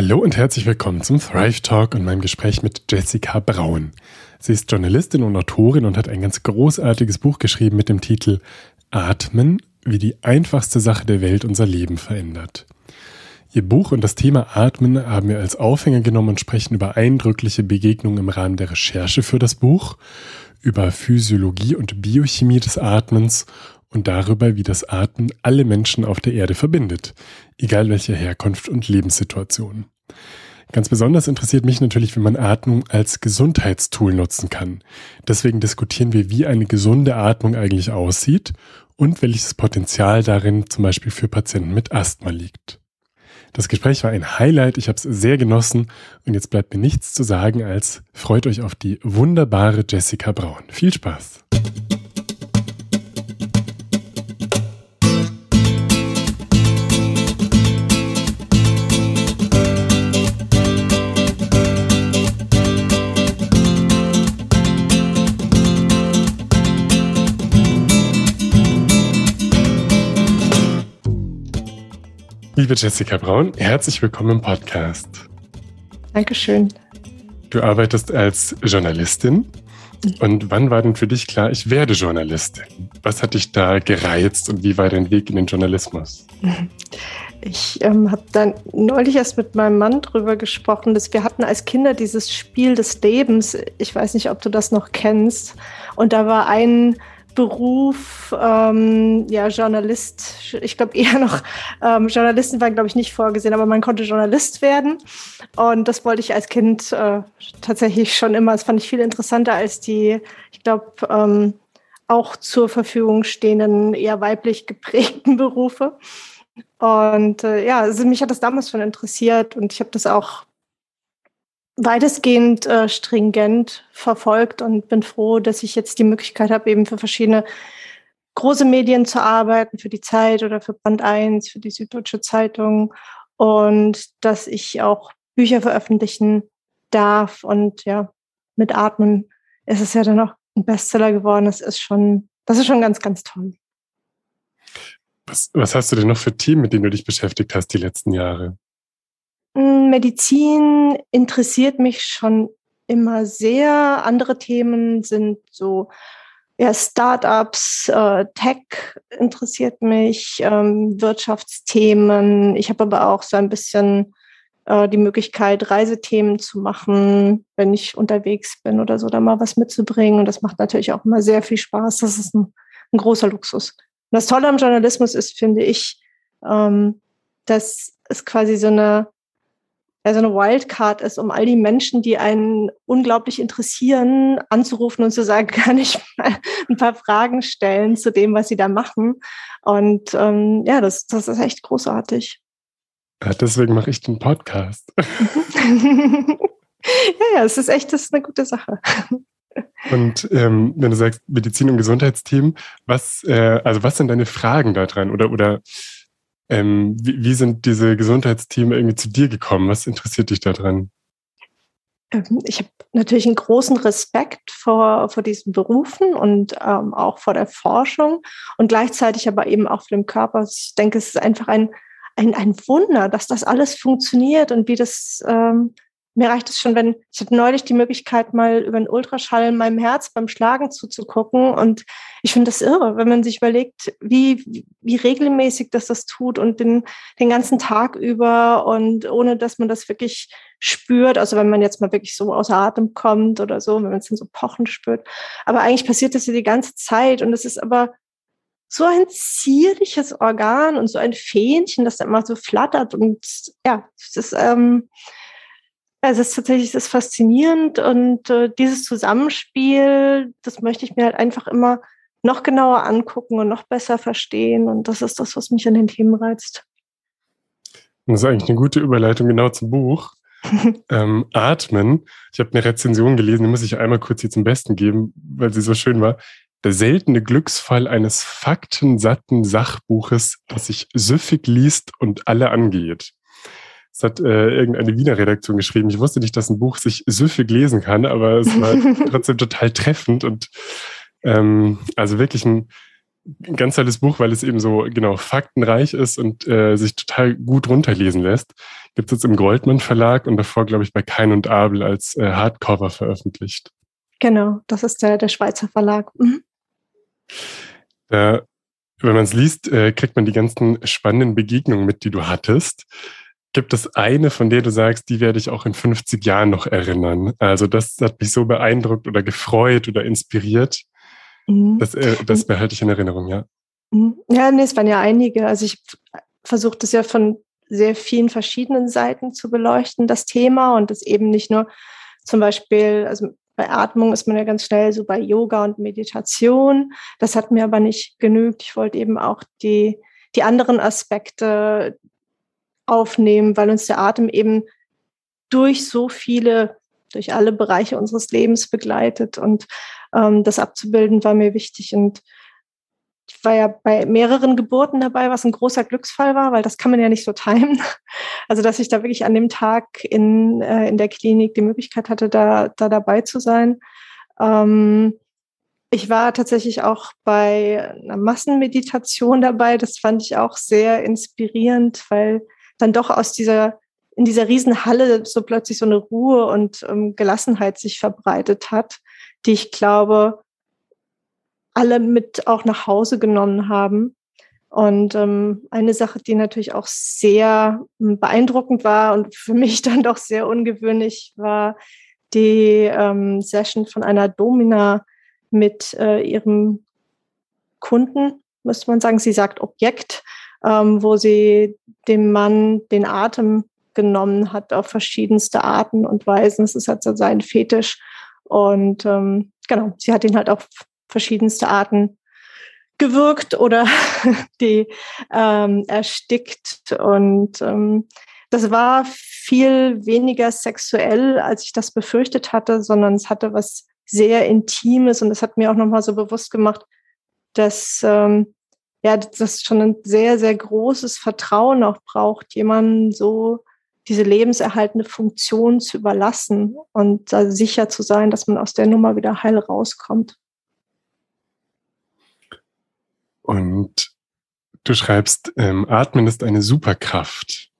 Hallo und herzlich willkommen zum Thrive Talk und meinem Gespräch mit Jessica Braun. Sie ist Journalistin und Autorin und hat ein ganz großartiges Buch geschrieben mit dem Titel Atmen, wie die einfachste Sache der Welt unser Leben verändert. Ihr Buch und das Thema Atmen haben wir als Aufhänger genommen und sprechen über eindrückliche Begegnungen im Rahmen der Recherche für das Buch, über Physiologie und Biochemie des Atmens und darüber, wie das Atmen alle Menschen auf der Erde verbindet, egal welche Herkunft und Lebenssituation. Ganz besonders interessiert mich natürlich, wie man Atmung als Gesundheitstool nutzen kann. Deswegen diskutieren wir, wie eine gesunde Atmung eigentlich aussieht und welches Potenzial darin zum Beispiel für Patienten mit Asthma liegt. Das Gespräch war ein Highlight, ich habe es sehr genossen und jetzt bleibt mir nichts zu sagen als freut euch auf die wunderbare Jessica Braun. Viel Spaß! Liebe Jessica Braun, herzlich willkommen im Podcast. Dankeschön. Du arbeitest als Journalistin. Und wann war denn für dich klar, ich werde Journalistin? Was hat dich da gereizt und wie war dein Weg in den Journalismus? Ich ähm, habe dann neulich erst mit meinem Mann drüber gesprochen, dass wir hatten als Kinder dieses Spiel des Lebens. Ich weiß nicht, ob du das noch kennst. Und da war ein Beruf, ähm, ja, Journalist, ich glaube eher noch, ähm, Journalisten waren, glaube ich, nicht vorgesehen, aber man konnte Journalist werden. Und das wollte ich als Kind äh, tatsächlich schon immer. Das fand ich viel interessanter als die, ich glaube, ähm, auch zur Verfügung stehenden, eher weiblich geprägten Berufe. Und äh, ja, also mich hat das damals schon interessiert und ich habe das auch weitestgehend äh, stringent verfolgt und bin froh, dass ich jetzt die Möglichkeit habe, eben für verschiedene große Medien zu arbeiten, für die Zeit oder für Band 1, für die Süddeutsche Zeitung und dass ich auch Bücher veröffentlichen darf und ja, mit Atmen ist es ja dann auch ein Bestseller geworden. Das ist schon, das ist schon ganz, ganz toll. Was, was hast du denn noch für Themen, mit denen du dich beschäftigt hast die letzten Jahre? Medizin interessiert mich schon immer sehr. Andere Themen sind so ja, Startups, äh, Tech interessiert mich, ähm, Wirtschaftsthemen. Ich habe aber auch so ein bisschen äh, die Möglichkeit, Reisethemen zu machen, wenn ich unterwegs bin oder so, da mal was mitzubringen. Und das macht natürlich auch immer sehr viel Spaß. Das ist ein, ein großer Luxus. Und das Tolle am Journalismus ist, finde ich, ähm, dass es quasi so eine ja, so eine Wildcard ist, um all die Menschen, die einen unglaublich interessieren, anzurufen und zu sagen, kann ich mal ein paar Fragen stellen zu dem, was sie da machen. Und ähm, ja, das, das ist echt großartig. Ja, deswegen mache ich den Podcast. ja, ja, es ist echt, das ist eine gute Sache. Und ähm, wenn du sagst Medizin- und Gesundheitsteam, was, äh, also was sind deine Fragen da dran? Oder, oder ähm, wie, wie, sind diese Gesundheitsteams irgendwie zu dir gekommen? Was interessiert dich daran? Ähm, ich habe natürlich einen großen Respekt vor, vor diesen Berufen und ähm, auch vor der Forschung und gleichzeitig aber eben auch vor dem Körper. Ich denke, es ist einfach ein, ein, ein Wunder, dass das alles funktioniert und wie das ähm, mir reicht es schon, wenn ich hatte neulich die Möglichkeit, mal über einen Ultraschall meinem Herz beim Schlagen zuzugucken. Und ich finde das irre, wenn man sich überlegt, wie, wie regelmäßig das das tut und den, den ganzen Tag über und ohne, dass man das wirklich spürt. Also wenn man jetzt mal wirklich so außer Atem kommt oder so, wenn man es dann so pochen spürt. Aber eigentlich passiert das ja die ganze Zeit. Und es ist aber so ein zierliches Organ und so ein Fähnchen, das da immer so flattert. Und ja, es ist, ähm, es ist tatsächlich das ist faszinierend und äh, dieses Zusammenspiel, das möchte ich mir halt einfach immer noch genauer angucken und noch besser verstehen. Und das ist das, was mich an den Themen reizt. Das ist eigentlich eine gute Überleitung genau zum Buch. ähm, Atmen. Ich habe eine Rezension gelesen, die muss ich einmal kurz hier zum Besten geben, weil sie so schön war. Der seltene Glücksfall eines faktensatten Sachbuches, das sich süffig liest und alle angeht. Das hat äh, irgendeine Wiener Redaktion geschrieben. Ich wusste nicht, dass ein Buch sich süffig lesen kann, aber es war trotzdem total treffend und ähm, also wirklich ein ganz tolles Buch, weil es eben so genau faktenreich ist und äh, sich total gut runterlesen lässt. Gibt es jetzt im Goldman Verlag und davor, glaube ich, bei Kein und Abel als äh, Hardcover veröffentlicht. Genau, das ist der, der Schweizer Verlag. Mhm. Da, wenn man es liest, äh, kriegt man die ganzen spannenden Begegnungen mit, die du hattest. Gibt es eine, von der du sagst, die werde ich auch in 50 Jahren noch erinnern? Also das hat mich so beeindruckt oder gefreut oder inspiriert. Mhm. Das, äh, das behalte ich in Erinnerung, ja. Mhm. Ja, nee, es waren ja einige. Also ich versuche das ja von sehr vielen verschiedenen Seiten zu beleuchten, das Thema. Und das eben nicht nur zum Beispiel, also bei Atmung ist man ja ganz schnell so bei Yoga und Meditation. Das hat mir aber nicht genügt. Ich wollte eben auch die, die anderen Aspekte aufnehmen, weil uns der Atem eben durch so viele, durch alle Bereiche unseres Lebens begleitet. Und ähm, das abzubilden war mir wichtig. Und ich war ja bei mehreren Geburten dabei, was ein großer Glücksfall war, weil das kann man ja nicht so timen. Also, dass ich da wirklich an dem Tag in, äh, in der Klinik die Möglichkeit hatte, da, da dabei zu sein. Ähm, ich war tatsächlich auch bei einer Massenmeditation dabei. Das fand ich auch sehr inspirierend, weil dann doch aus dieser, in dieser Riesenhalle so plötzlich so eine Ruhe und ähm, Gelassenheit sich verbreitet hat, die ich glaube, alle mit auch nach Hause genommen haben. Und ähm, eine Sache, die natürlich auch sehr ähm, beeindruckend war und für mich dann doch sehr ungewöhnlich war, die ähm, Session von einer Domina mit äh, ihrem Kunden, müsste man sagen. Sie sagt Objekt, ähm, wo sie dem Mann den Atem genommen hat auf verschiedenste Arten und Weisen. Es ist halt so sein Fetisch. Und ähm, genau, sie hat ihn halt auf verschiedenste Arten gewirkt oder die ähm, erstickt. Und ähm, das war viel weniger sexuell, als ich das befürchtet hatte, sondern es hatte was sehr Intimes und es hat mir auch nochmal so bewusst gemacht, dass ähm, ja, das schon ein sehr, sehr großes Vertrauen auch braucht, jemanden so diese lebenserhaltende Funktion zu überlassen und da sicher zu sein, dass man aus der Nummer wieder heil rauskommt. Und du schreibst, ähm, Atmen ist eine Superkraft.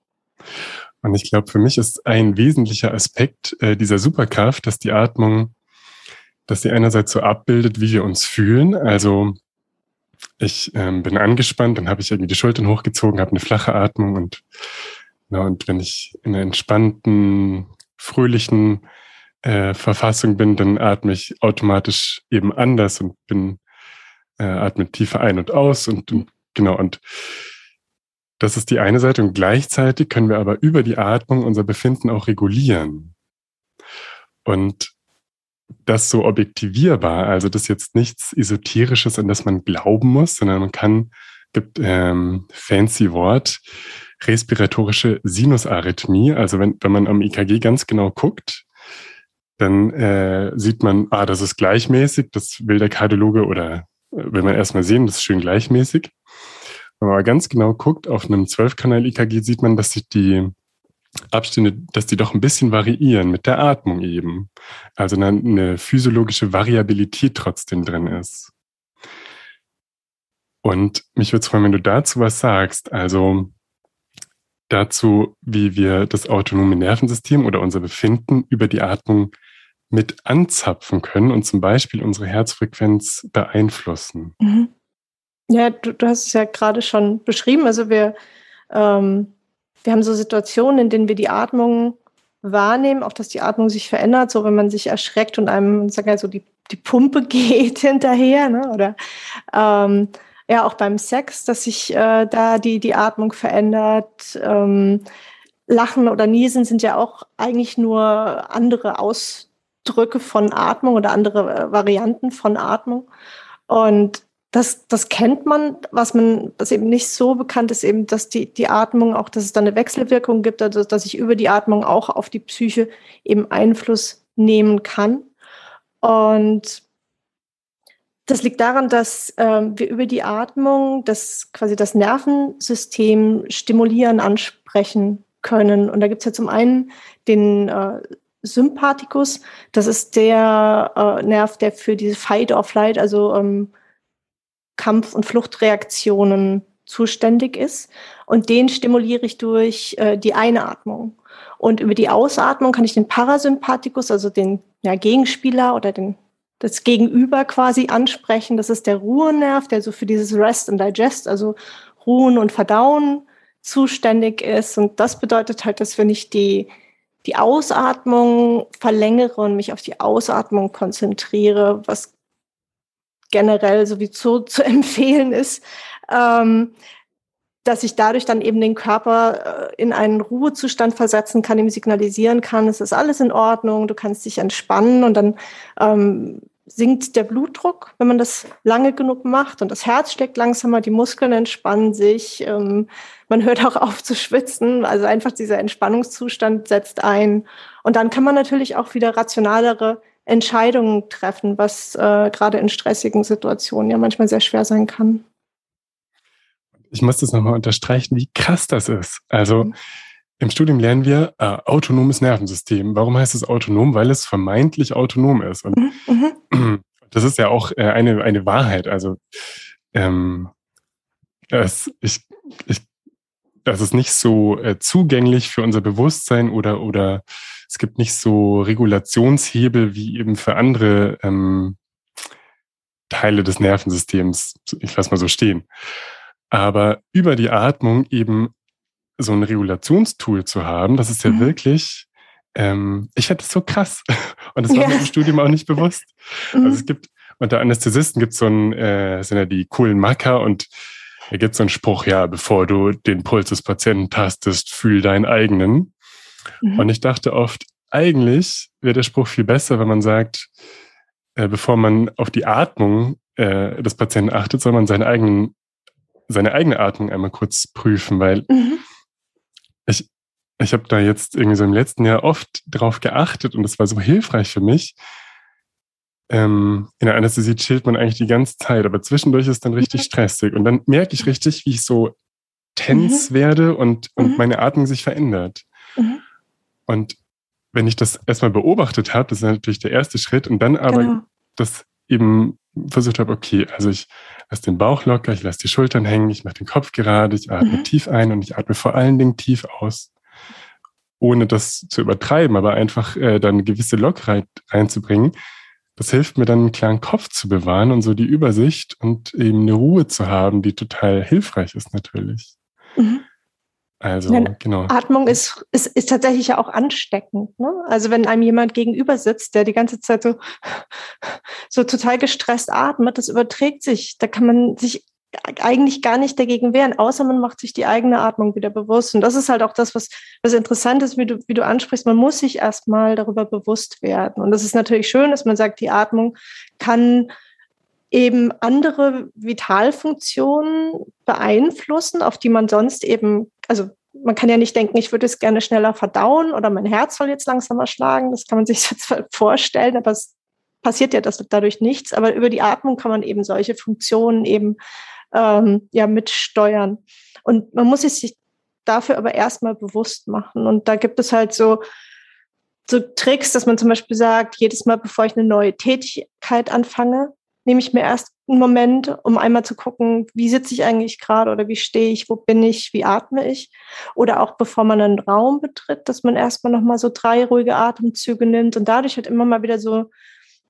Und ich glaube, für mich ist ein wesentlicher Aspekt äh, dieser Superkraft, dass die Atmung, dass sie einerseits so abbildet, wie wir uns fühlen. Also ich ähm, bin angespannt, dann habe ich irgendwie die Schultern hochgezogen, habe eine flache Atmung und, na, und wenn ich in einer entspannten, fröhlichen äh, Verfassung bin, dann atme ich automatisch eben anders und bin äh, atmet tiefer ein und aus und, und genau und das ist die eine Seite und gleichzeitig können wir aber über die Atmung unser Befinden auch regulieren. Und das so objektivierbar, also das ist jetzt nichts Esoterisches, an das man glauben muss, sondern man kann, gibt ähm, fancy Wort, respiratorische Sinusarrhythmie. Also wenn, wenn man am EKG ganz genau guckt, dann äh, sieht man, ah, das ist gleichmäßig, das will der Kardiologe oder will man erstmal sehen, das ist schön gleichmäßig. Wenn man aber ganz genau guckt, auf einem 12-Kanal-EKG sieht man, dass sich die Abstände, dass die doch ein bisschen variieren mit der Atmung eben. Also eine, physiologische Variabilität trotzdem drin ist. Und mich würde es freuen, wenn du dazu was sagst. Also dazu, wie wir das autonome Nervensystem oder unser Befinden über die Atmung mit anzapfen können und zum Beispiel unsere Herzfrequenz beeinflussen. Mhm. Ja, du, du, hast es ja gerade schon beschrieben. Also wir, ähm, wir haben so Situationen, in denen wir die Atmung wahrnehmen, auch dass die Atmung sich verändert, so wenn man sich erschreckt und einem, sagen wir so, die, die Pumpe geht hinterher, ne? oder ähm, ja, auch beim Sex, dass sich äh, da die, die Atmung verändert. Ähm, Lachen oder Niesen sind ja auch eigentlich nur andere Aus Ausdrücke von Atmung oder andere äh, Varianten von Atmung. Und das, das kennt man, was man, was eben nicht so bekannt ist, eben, dass die, die Atmung auch, dass es da eine Wechselwirkung gibt, also dass ich über die Atmung auch auf die Psyche eben Einfluss nehmen kann. Und das liegt daran, dass ähm, wir über die Atmung das quasi das Nervensystem stimulieren, ansprechen können. Und da gibt es ja zum einen den äh, Sympathikus. Das ist der äh, Nerv, der für diese Fight or Flight, also ähm, Kampf- und Fluchtreaktionen zuständig ist. Und den stimuliere ich durch äh, die Einatmung. Und über die Ausatmung kann ich den Parasympathikus, also den ja, Gegenspieler oder den, das Gegenüber quasi ansprechen. Das ist der Ruhenerv, der so für dieses Rest and Digest, also Ruhen und Verdauen zuständig ist. Und das bedeutet halt, dass wenn ich die, die Ausatmung verlängere und mich auf die Ausatmung konzentriere, was generell sowieso zu empfehlen ist, ähm, dass ich dadurch dann eben den Körper äh, in einen Ruhezustand versetzen kann, ihm signalisieren kann, es ist alles in Ordnung, du kannst dich entspannen und dann ähm, sinkt der Blutdruck, wenn man das lange genug macht und das Herz schlägt langsamer, die Muskeln entspannen sich, ähm, man hört auch auf zu schwitzen, also einfach dieser Entspannungszustand setzt ein. Und dann kann man natürlich auch wieder rationalere Entscheidungen treffen, was äh, gerade in stressigen Situationen ja manchmal sehr schwer sein kann ich muss das nochmal unterstreichen, wie krass das ist. Also mhm. im Studium lernen wir äh, autonomes Nervensystem. Warum heißt es autonom? Weil es vermeintlich autonom ist. Und mhm. mhm. das ist ja auch äh, eine, eine Wahrheit. Also ähm, es, ich, ich, das ist nicht so äh, zugänglich für unser Bewusstsein oder, oder es gibt nicht so Regulationshebel wie eben für andere ähm, Teile des Nervensystems. Ich lasse mal so stehen. Aber über die Atmung eben so ein Regulationstool zu haben, das ist ja mhm. wirklich, ähm, ich hätte es so krass. Und das war ja. mir im Studium auch nicht bewusst. Mhm. Also es gibt, unter Anästhesisten gibt es so ein, äh, sind ja die coolen Macker und da gibt so einen Spruch, ja, bevor du den Puls des Patienten tastest, fühl deinen eigenen. Mhm. Und ich dachte oft, eigentlich wäre der Spruch viel besser, wenn man sagt, äh, bevor man auf die Atmung äh, des Patienten achtet, soll man seinen eigenen seine eigene Atmung einmal kurz prüfen, weil mhm. ich, ich habe da jetzt irgendwie so im letzten Jahr oft drauf geachtet und es war so hilfreich für mich. Ähm, in der Anästhesie chillt man eigentlich die ganze Zeit, aber zwischendurch ist dann richtig mhm. stressig und dann merke ich richtig, wie ich so tens mhm. werde und, und mhm. meine Atmung sich verändert. Mhm. Und wenn ich das erstmal beobachtet habe, das ist natürlich der erste Schritt und dann aber genau. das eben versucht habe, okay, also ich lasse den Bauch locker, ich lasse die Schultern hängen, ich mache den Kopf gerade, ich atme mhm. tief ein und ich atme vor allen Dingen tief aus, ohne das zu übertreiben, aber einfach äh, dann eine gewisse Lockerheit reinzubringen. Das hilft mir dann, einen klaren Kopf zu bewahren und so die Übersicht und eben eine Ruhe zu haben, die total hilfreich ist natürlich. Mhm. Also, Nein, genau. Atmung ist, ist, ist tatsächlich ja auch ansteckend. Ne? Also, wenn einem jemand gegenüber sitzt, der die ganze Zeit so, so total gestresst atmet, das überträgt sich. Da kann man sich eigentlich gar nicht dagegen wehren, außer man macht sich die eigene Atmung wieder bewusst. Und das ist halt auch das, was, was interessant ist, wie du, wie du ansprichst. Man muss sich erstmal darüber bewusst werden. Und das ist natürlich schön, dass man sagt, die Atmung kann eben andere Vitalfunktionen beeinflussen, auf die man sonst eben, also man kann ja nicht denken, ich würde es gerne schneller verdauen oder mein Herz soll jetzt langsamer schlagen. Das kann man sich jetzt vorstellen, aber es passiert ja dadurch nichts. Aber über die Atmung kann man eben solche Funktionen eben ähm, ja mitsteuern. Und man muss sich dafür aber erstmal bewusst machen. Und da gibt es halt so, so Tricks, dass man zum Beispiel sagt, jedes Mal, bevor ich eine neue Tätigkeit anfange, nehme ich mir erst einen Moment, um einmal zu gucken, wie sitze ich eigentlich gerade oder wie stehe ich, wo bin ich, wie atme ich. Oder auch bevor man einen Raum betritt, dass man erstmal nochmal so drei ruhige Atemzüge nimmt und dadurch halt immer mal wieder so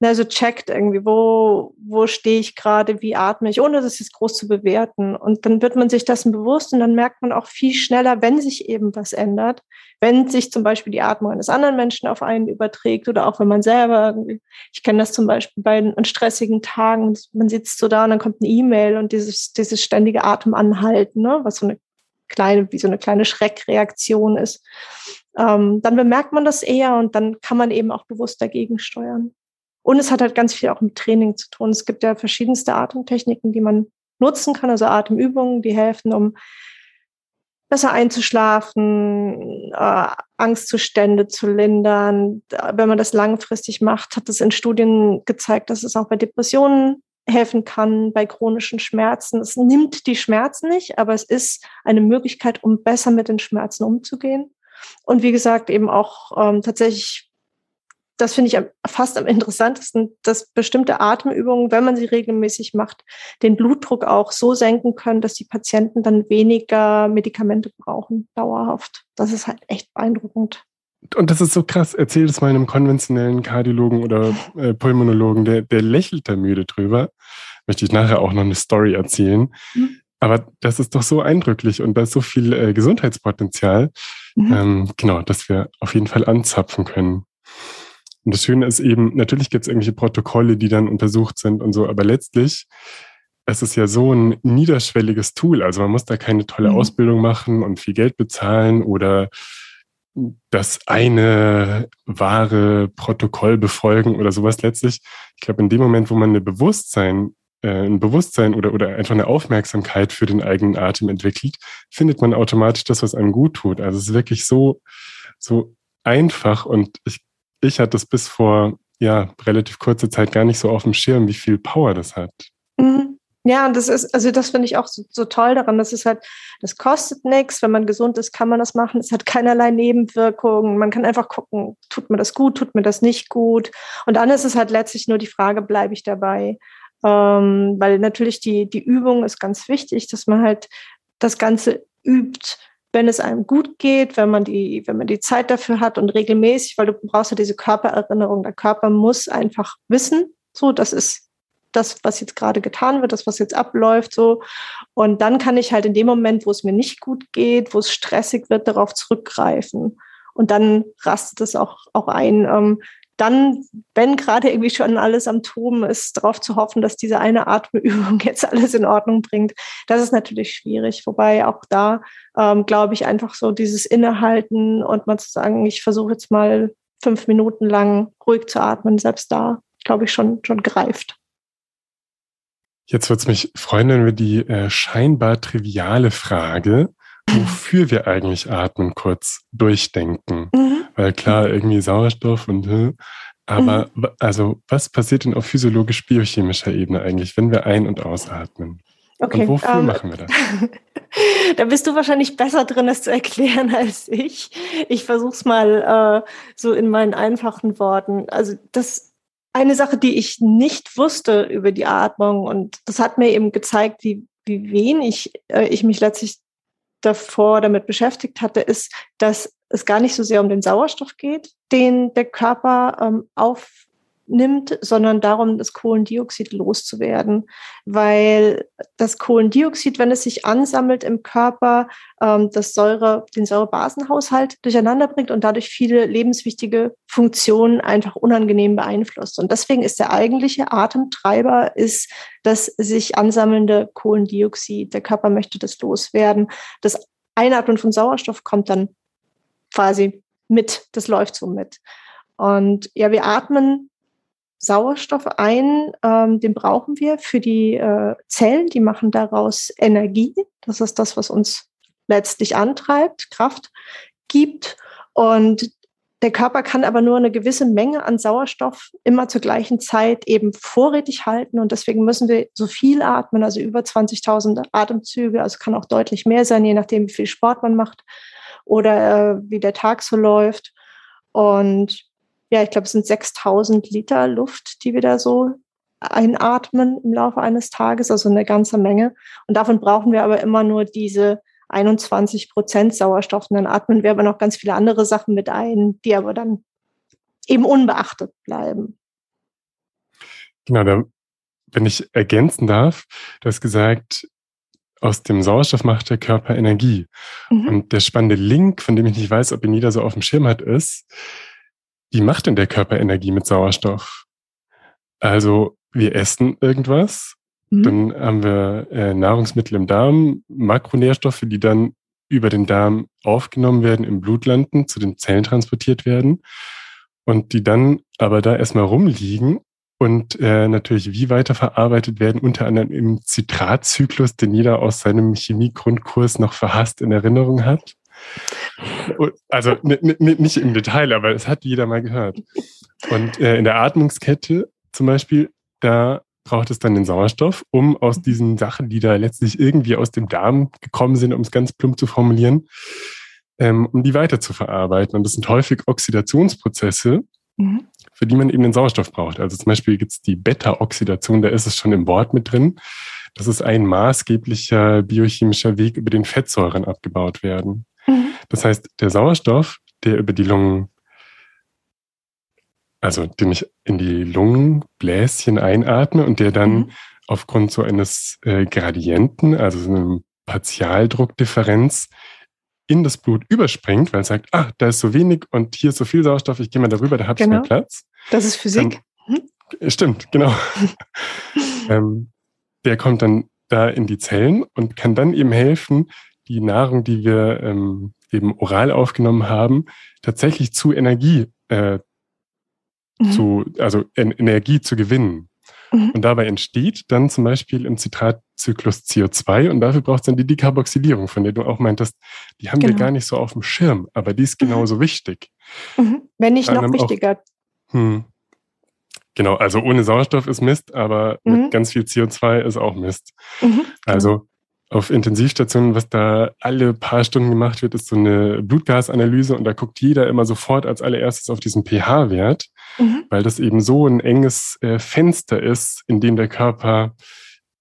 na, so checkt irgendwie, wo, wo stehe ich gerade, wie atme ich, ohne das jetzt groß zu bewerten. Und dann wird man sich dessen bewusst und dann merkt man auch viel schneller, wenn sich eben was ändert, wenn sich zum Beispiel die Atmung eines anderen Menschen auf einen überträgt oder auch wenn man selber, ich kenne das zum Beispiel bei an stressigen Tagen, man sitzt so da und dann kommt eine E-Mail und dieses, dieses ständige Atemanhalten, ne, was so eine kleine, wie so eine kleine Schreckreaktion ist. Ähm, dann bemerkt man das eher und dann kann man eben auch bewusst dagegen steuern. Und es hat halt ganz viel auch mit Training zu tun. Es gibt ja verschiedenste Atemtechniken, die man nutzen kann, also Atemübungen, die helfen, um besser einzuschlafen, äh, Angstzustände zu lindern. Wenn man das langfristig macht, hat es in Studien gezeigt, dass es auch bei Depressionen helfen kann, bei chronischen Schmerzen. Es nimmt die Schmerzen nicht, aber es ist eine Möglichkeit, um besser mit den Schmerzen umzugehen. Und wie gesagt, eben auch ähm, tatsächlich das finde ich fast am interessantesten, dass bestimmte Atemübungen, wenn man sie regelmäßig macht, den Blutdruck auch so senken können, dass die Patienten dann weniger Medikamente brauchen, dauerhaft. Das ist halt echt beeindruckend. Und das ist so krass. Erzähl das mal einem konventionellen Kardiologen oder äh, Pulmonologen, der, der lächelt da müde drüber. Möchte ich nachher auch noch eine Story erzählen. Mhm. Aber das ist doch so eindrücklich und da ist so viel äh, Gesundheitspotenzial, mhm. ähm, genau, dass wir auf jeden Fall anzapfen können. Und das Schöne ist eben, natürlich gibt es irgendwelche Protokolle, die dann untersucht sind und so, aber letztlich es ist ja so ein niederschwelliges Tool. Also man muss da keine tolle mhm. Ausbildung machen und viel Geld bezahlen oder das eine wahre Protokoll befolgen oder sowas letztlich. Ich glaube, in dem Moment, wo man eine Bewusstsein äh, ein Bewusstsein oder, oder einfach eine Aufmerksamkeit für den eigenen Atem entwickelt, findet man automatisch das, was einem gut tut. Also es ist wirklich so, so einfach und ich, ich hatte es bis vor ja, relativ kurzer Zeit gar nicht so auf dem Schirm, wie viel Power das hat. Mhm. Ja, und das ist, also das finde ich auch so, so, toll daran. Das ist halt, das kostet nichts. Wenn man gesund ist, kann man das machen. Es hat keinerlei Nebenwirkungen. Man kann einfach gucken, tut mir das gut, tut mir das nicht gut. Und dann ist es halt letztlich nur die Frage, bleibe ich dabei? Ähm, weil natürlich die, die Übung ist ganz wichtig, dass man halt das Ganze übt, wenn es einem gut geht, wenn man die, wenn man die Zeit dafür hat und regelmäßig, weil du brauchst ja diese Körpererinnerung. Der Körper muss einfach wissen, so, das ist das, was jetzt gerade getan wird, das, was jetzt abläuft, so. Und dann kann ich halt in dem Moment, wo es mir nicht gut geht, wo es stressig wird, darauf zurückgreifen. Und dann rastet es auch, auch ein. Ähm, dann, wenn gerade irgendwie schon alles am Toben ist, darauf zu hoffen, dass diese eine Atemübung jetzt alles in Ordnung bringt, das ist natürlich schwierig. Wobei auch da, ähm, glaube ich, einfach so dieses Innehalten und mal zu sagen, ich versuche jetzt mal fünf Minuten lang ruhig zu atmen, selbst da, glaube ich, schon, schon greift. Jetzt würde es mich freuen, wenn wir die äh, scheinbar triviale Frage wofür wir eigentlich atmen, kurz durchdenken. Mhm. Weil klar, irgendwie Sauerstoff und aber mhm. also was passiert denn auf physiologisch-biochemischer Ebene eigentlich, wenn wir ein- und ausatmen? Okay, und wofür ähm, machen wir das? da bist du wahrscheinlich besser drin, das zu erklären als ich. Ich versuche es mal äh, so in meinen einfachen Worten. Also das eine Sache, die ich nicht wusste über die Atmung und das hat mir eben gezeigt, wie, wie wenig äh, ich mich letztlich davor damit beschäftigt hatte, ist, dass es gar nicht so sehr um den Sauerstoff geht, den der Körper ähm, aufnimmt, sondern darum, das Kohlendioxid loszuwerden. Weil das Kohlendioxid, wenn es sich ansammelt im Körper, ähm, das Säure, den Säurebasenhaushalt durcheinander bringt und dadurch viele lebenswichtige Funktionen einfach unangenehm beeinflusst. Und deswegen ist der eigentliche Atemtreiber ist das sich ansammelnde Kohlendioxid. Der Körper möchte das loswerden. Das Einatmen von Sauerstoff kommt dann quasi mit, das läuft so mit. Und ja, wir atmen Sauerstoff ein, ähm, den brauchen wir für die äh, Zellen, die machen daraus Energie. Das ist das, was uns letztlich antreibt, Kraft gibt. Und der Körper kann aber nur eine gewisse Menge an Sauerstoff immer zur gleichen Zeit eben vorrätig halten. Und deswegen müssen wir so viel atmen, also über 20.000 Atemzüge. Also kann auch deutlich mehr sein, je nachdem, wie viel Sport man macht oder äh, wie der Tag so läuft. Und ja, ich glaube, es sind 6000 Liter Luft, die wir da so einatmen im Laufe eines Tages, also eine ganze Menge. Und davon brauchen wir aber immer nur diese 21 Prozent Sauerstoff. Und dann atmen wir aber noch ganz viele andere Sachen mit ein, die aber dann eben unbeachtet bleiben. Genau, da, wenn ich ergänzen darf, du hast gesagt, aus dem Sauerstoff macht der Körper Energie. Mhm. Und der spannende Link, von dem ich nicht weiß, ob ihn jeder so auf dem Schirm hat, ist, wie macht denn der Körper Energie mit Sauerstoff? Also wir essen irgendwas, mhm. dann haben wir äh, Nahrungsmittel im Darm, Makronährstoffe, die dann über den Darm aufgenommen werden, im Blut landen, zu den Zellen transportiert werden und die dann aber da erstmal rumliegen und äh, natürlich wie weiterverarbeitet werden, unter anderem im Zitratzyklus, den jeder aus seinem Chemiegrundkurs noch verhasst in Erinnerung hat. Also nicht im Detail, aber es hat jeder mal gehört. Und äh, in der Atmungskette zum Beispiel, da braucht es dann den Sauerstoff, um aus diesen Sachen, die da letztlich irgendwie aus dem Darm gekommen sind, um es ganz plump zu formulieren, ähm, um die weiter zu verarbeiten. Und das sind häufig Oxidationsprozesse, mhm für die man eben den Sauerstoff braucht. Also zum Beispiel gibt es die Beta-Oxidation, da ist es schon im Wort mit drin. Das ist ein maßgeblicher biochemischer Weg, über den Fettsäuren abgebaut werden. Mhm. Das heißt, der Sauerstoff, der über die Lungen, also den ich in die Lungenbläschen einatme und der dann mhm. aufgrund so eines äh, Gradienten, also so einem Partialdruckdifferenz, in das Blut überspringt, weil es sagt, ah, da ist so wenig und hier ist so viel Sauerstoff, ich gehe mal darüber, da habe genau. ich mehr Platz. Das ist Physik. Dann, hm? Stimmt, genau. ähm, der kommt dann da in die Zellen und kann dann eben helfen, die Nahrung, die wir ähm, eben oral aufgenommen haben, tatsächlich zu Energie äh, mhm. zu, also en Energie zu gewinnen. Mhm. Und dabei entsteht dann zum Beispiel im Zitratzyklus CO2 und dafür braucht es dann die Dekarboxylierung, von der du auch meintest, die haben genau. wir gar nicht so auf dem Schirm, aber die ist mhm. genauso mhm. wichtig. Wenn nicht noch wichtiger. Auch, hm, genau, also ohne Sauerstoff ist Mist, aber mit mhm. ganz viel CO2 ist auch Mist. Mhm, genau. Also auf Intensivstationen, was da alle paar Stunden gemacht wird, ist so eine Blutgasanalyse und da guckt jeder immer sofort als allererstes auf diesen pH-Wert, mhm. weil das eben so ein enges äh, Fenster ist, in dem der Körper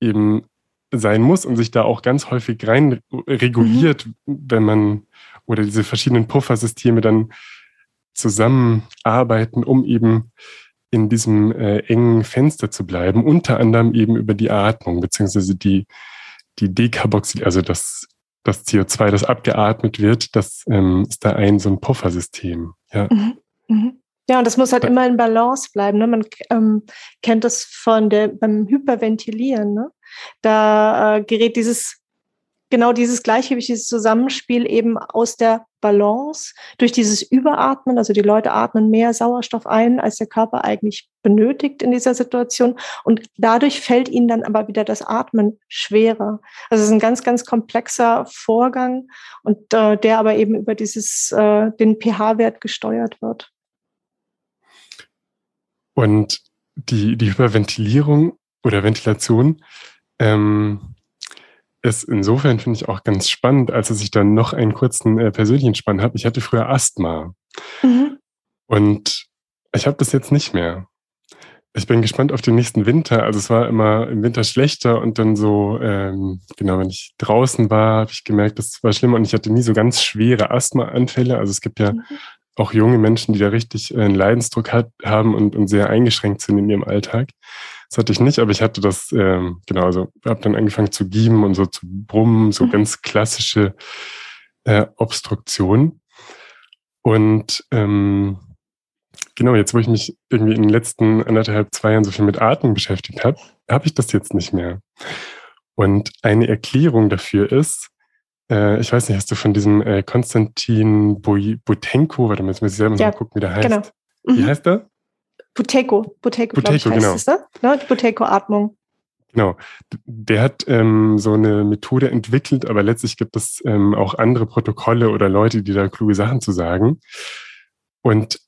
eben sein muss und sich da auch ganz häufig rein reguliert, mhm. wenn man oder diese verschiedenen Puffersysteme dann zusammenarbeiten, um eben in diesem äh, engen Fenster zu bleiben, unter anderem eben über die Atmung, beziehungsweise die die Dekarboxyl, also das, das CO2, das abgeatmet wird, das ähm, ist da ein so ein Puffersystem. Ja. Mhm. Mhm. Ja, und das muss halt immer in Balance bleiben. Ne? Man ähm, kennt das von der beim Hyperventilieren. Ne? Da äh, gerät dieses genau dieses Gleichgewicht, dieses Zusammenspiel eben aus der Balance durch dieses Überatmen. Also die Leute atmen mehr Sauerstoff ein, als der Körper eigentlich benötigt in dieser Situation. Und dadurch fällt ihnen dann aber wieder das Atmen schwerer. Also es ist ein ganz, ganz komplexer Vorgang und äh, der aber eben über dieses, äh, den pH-Wert gesteuert wird. Und die, die Hyperventilierung oder Ventilation, ähm, ist insofern, finde ich, auch ganz spannend, als dass ich dann noch einen kurzen äh, persönlichen Spann habe. Ich hatte früher Asthma. Mhm. Und ich habe das jetzt nicht mehr. Ich bin gespannt auf den nächsten Winter. Also es war immer im Winter schlechter und dann so, ähm, genau, wenn ich draußen war, habe ich gemerkt, das war schlimm und ich hatte nie so ganz schwere Asthmaanfälle. Also es gibt ja mhm. auch junge Menschen, die da richtig äh, einen Leidensdruck hat, haben und, und sehr eingeschränkt sind in ihrem Alltag. Das hatte ich nicht, aber ich hatte das, ähm, genau, also habe dann angefangen zu giemen und so zu brummen, so mhm. ganz klassische äh, Obstruktion. Und ähm, genau, jetzt wo ich mich irgendwie in den letzten anderthalb, zwei Jahren so viel mit Atmung beschäftigt habe, habe ich das jetzt nicht mehr. Und eine Erklärung dafür ist, äh, ich weiß nicht, hast du von diesem äh, Konstantin Butenko, warte mal, jetzt muss ich selber ja, mal gucken, wie der heißt. Genau. Mhm. Wie heißt der? Buteco, Buteco, Buteco ich, genau. Es, ne? ne? Buteco-Atmung. Genau. Der hat ähm, so eine Methode entwickelt, aber letztlich gibt es ähm, auch andere Protokolle oder Leute, die da kluge Sachen zu sagen. Und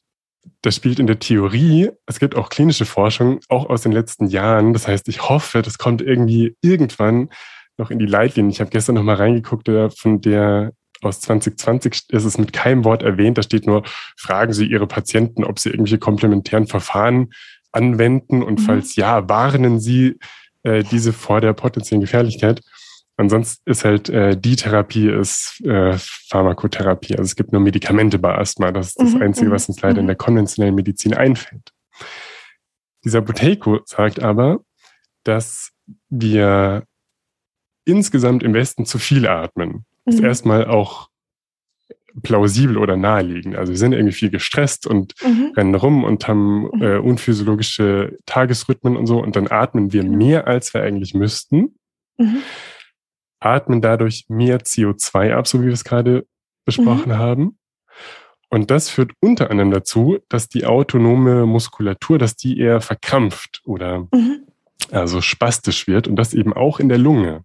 das spielt in der Theorie, es gibt auch klinische Forschung, auch aus den letzten Jahren. Das heißt, ich hoffe, das kommt irgendwie irgendwann noch in die Leitlinien. Ich habe gestern noch mal reingeguckt, von der aus 2020 ist es mit keinem Wort erwähnt. Da steht nur, fragen Sie Ihre Patienten, ob sie irgendwelche komplementären Verfahren anwenden und mhm. falls ja, warnen Sie äh, diese vor der potenziellen Gefährlichkeit. Ansonsten ist halt äh, die Therapie ist äh, Pharmakotherapie. Also es gibt nur Medikamente bei Asthma. Das ist das mhm. Einzige, was mhm, uns leider in mhm. der konventionellen Medizin einfällt. Dieser Buteiko sagt aber, dass wir insgesamt im Westen zu viel atmen ist mhm. erstmal auch plausibel oder naheliegend. Also wir sind irgendwie viel gestresst und mhm. rennen rum und haben mhm. äh, unphysiologische Tagesrhythmen und so und dann atmen wir mehr, als wir eigentlich müssten. Mhm. Atmen dadurch mehr CO2 ab, so wie wir es gerade besprochen mhm. haben. Und das führt unter anderem dazu, dass die autonome Muskulatur, dass die eher verkrampft oder mhm. also spastisch wird und das eben auch in der Lunge.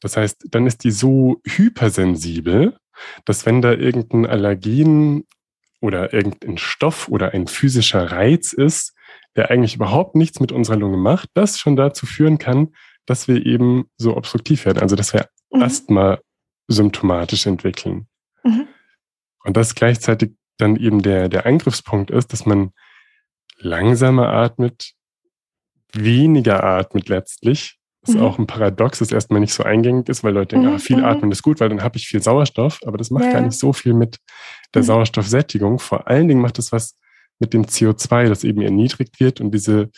Das heißt, dann ist die so hypersensibel, dass wenn da irgendein Allergen oder irgendein Stoff oder ein physischer Reiz ist, der eigentlich überhaupt nichts mit unserer Lunge macht, das schon dazu führen kann, dass wir eben so obstruktiv werden, also dass wir mhm. Asthma symptomatisch entwickeln. Mhm. Und das gleichzeitig dann eben der, der Angriffspunkt ist, dass man langsamer atmet, weniger atmet letztlich. Das ist mhm. auch ein Paradox, das erstmal nicht so eingängig ist, weil Leute denken, mhm. ah, viel mhm. atmen ist gut, weil dann habe ich viel Sauerstoff, aber das macht ja. gar nicht so viel mit der mhm. Sauerstoffsättigung. Vor allen Dingen macht es was mit dem CO2, das eben erniedrigt wird und diese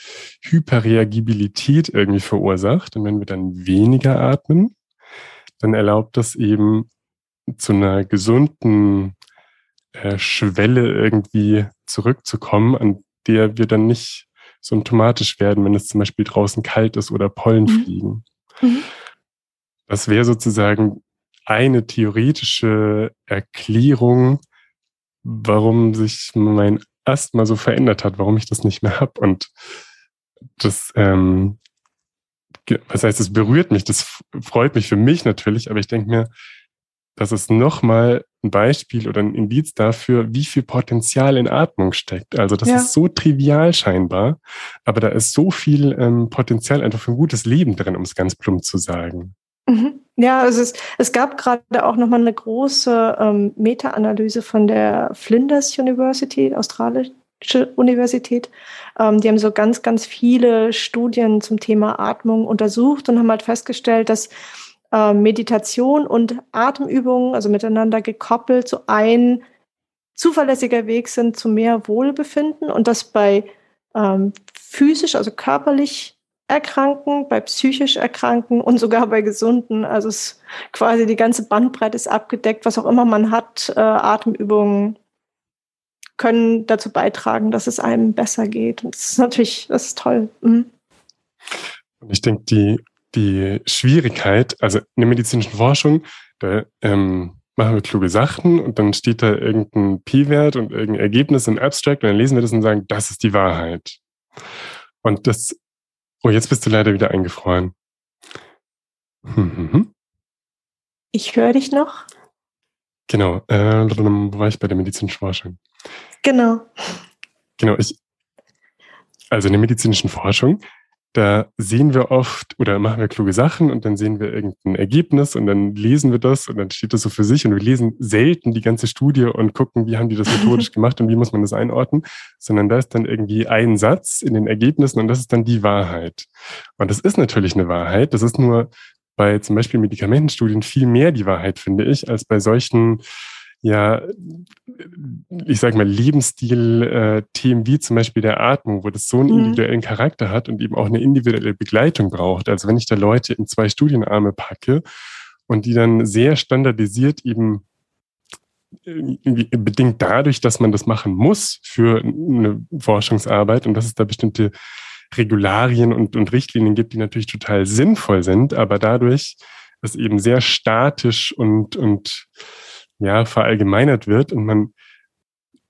Hyperreagibilität irgendwie verursacht. Und wenn wir dann weniger atmen, dann erlaubt das eben zu einer gesunden äh, Schwelle irgendwie zurückzukommen, an der wir dann nicht symptomatisch werden, wenn es zum Beispiel draußen kalt ist oder Pollen mhm. fliegen. Mhm. Das wäre sozusagen eine theoretische Erklärung, warum sich mein Asthma so verändert hat, warum ich das nicht mehr habe. Und das, ähm, was heißt, es berührt mich, das freut mich für mich natürlich, aber ich denke mir, das ist nochmal ein Beispiel oder ein Indiz dafür, wie viel Potenzial in Atmung steckt. Also das ja. ist so trivial scheinbar, aber da ist so viel ähm, Potenzial einfach für ein gutes Leben drin, um es ganz plump zu sagen. Mhm. Ja, also es, es gab gerade auch nochmal eine große ähm, Meta-Analyse von der Flinders University, australische Universität. Ähm, die haben so ganz, ganz viele Studien zum Thema Atmung untersucht und haben halt festgestellt, dass äh, Meditation und Atemübungen, also miteinander gekoppelt, so ein zuverlässiger Weg sind zu mehr Wohlbefinden und das bei ähm, physisch, also körperlich Erkranken, bei psychisch Erkranken und sogar bei Gesunden. Also es quasi die ganze Bandbreite ist abgedeckt, was auch immer man hat. Äh, Atemübungen können dazu beitragen, dass es einem besser geht. Und das ist natürlich, das ist toll. Mhm. Ich denke, die die Schwierigkeit, also in der medizinischen Forschung, da ähm, machen wir kluge Sachen und dann steht da irgendein P-Wert und irgendein Ergebnis im Abstract und dann lesen wir das und sagen, das ist die Wahrheit. Und das, oh, jetzt bist du leider wieder eingefroren. Mhm. Ich höre dich noch. Genau, äh, wo war ich bei der medizinischen Forschung? Genau. Genau, ich, also in der medizinischen Forschung da sehen wir oft oder machen wir kluge Sachen und dann sehen wir irgendein Ergebnis und dann lesen wir das und dann steht das so für sich und wir lesen selten die ganze Studie und gucken, wie haben die das methodisch gemacht und wie muss man das einordnen, sondern da ist dann irgendwie ein Satz in den Ergebnissen und das ist dann die Wahrheit. Und das ist natürlich eine Wahrheit, das ist nur bei zum Beispiel Medikamentenstudien viel mehr die Wahrheit, finde ich, als bei solchen ja, ich sag mal, Lebensstil-Themen äh, wie zum Beispiel der Atmung, wo das so einen mhm. individuellen Charakter hat und eben auch eine individuelle Begleitung braucht. Also wenn ich da Leute in zwei Studienarme packe und die dann sehr standardisiert eben bedingt dadurch, dass man das machen muss für eine Forschungsarbeit und dass es da bestimmte Regularien und, und Richtlinien gibt, die natürlich total sinnvoll sind, aber dadurch ist eben sehr statisch und, und ja, verallgemeinert wird und man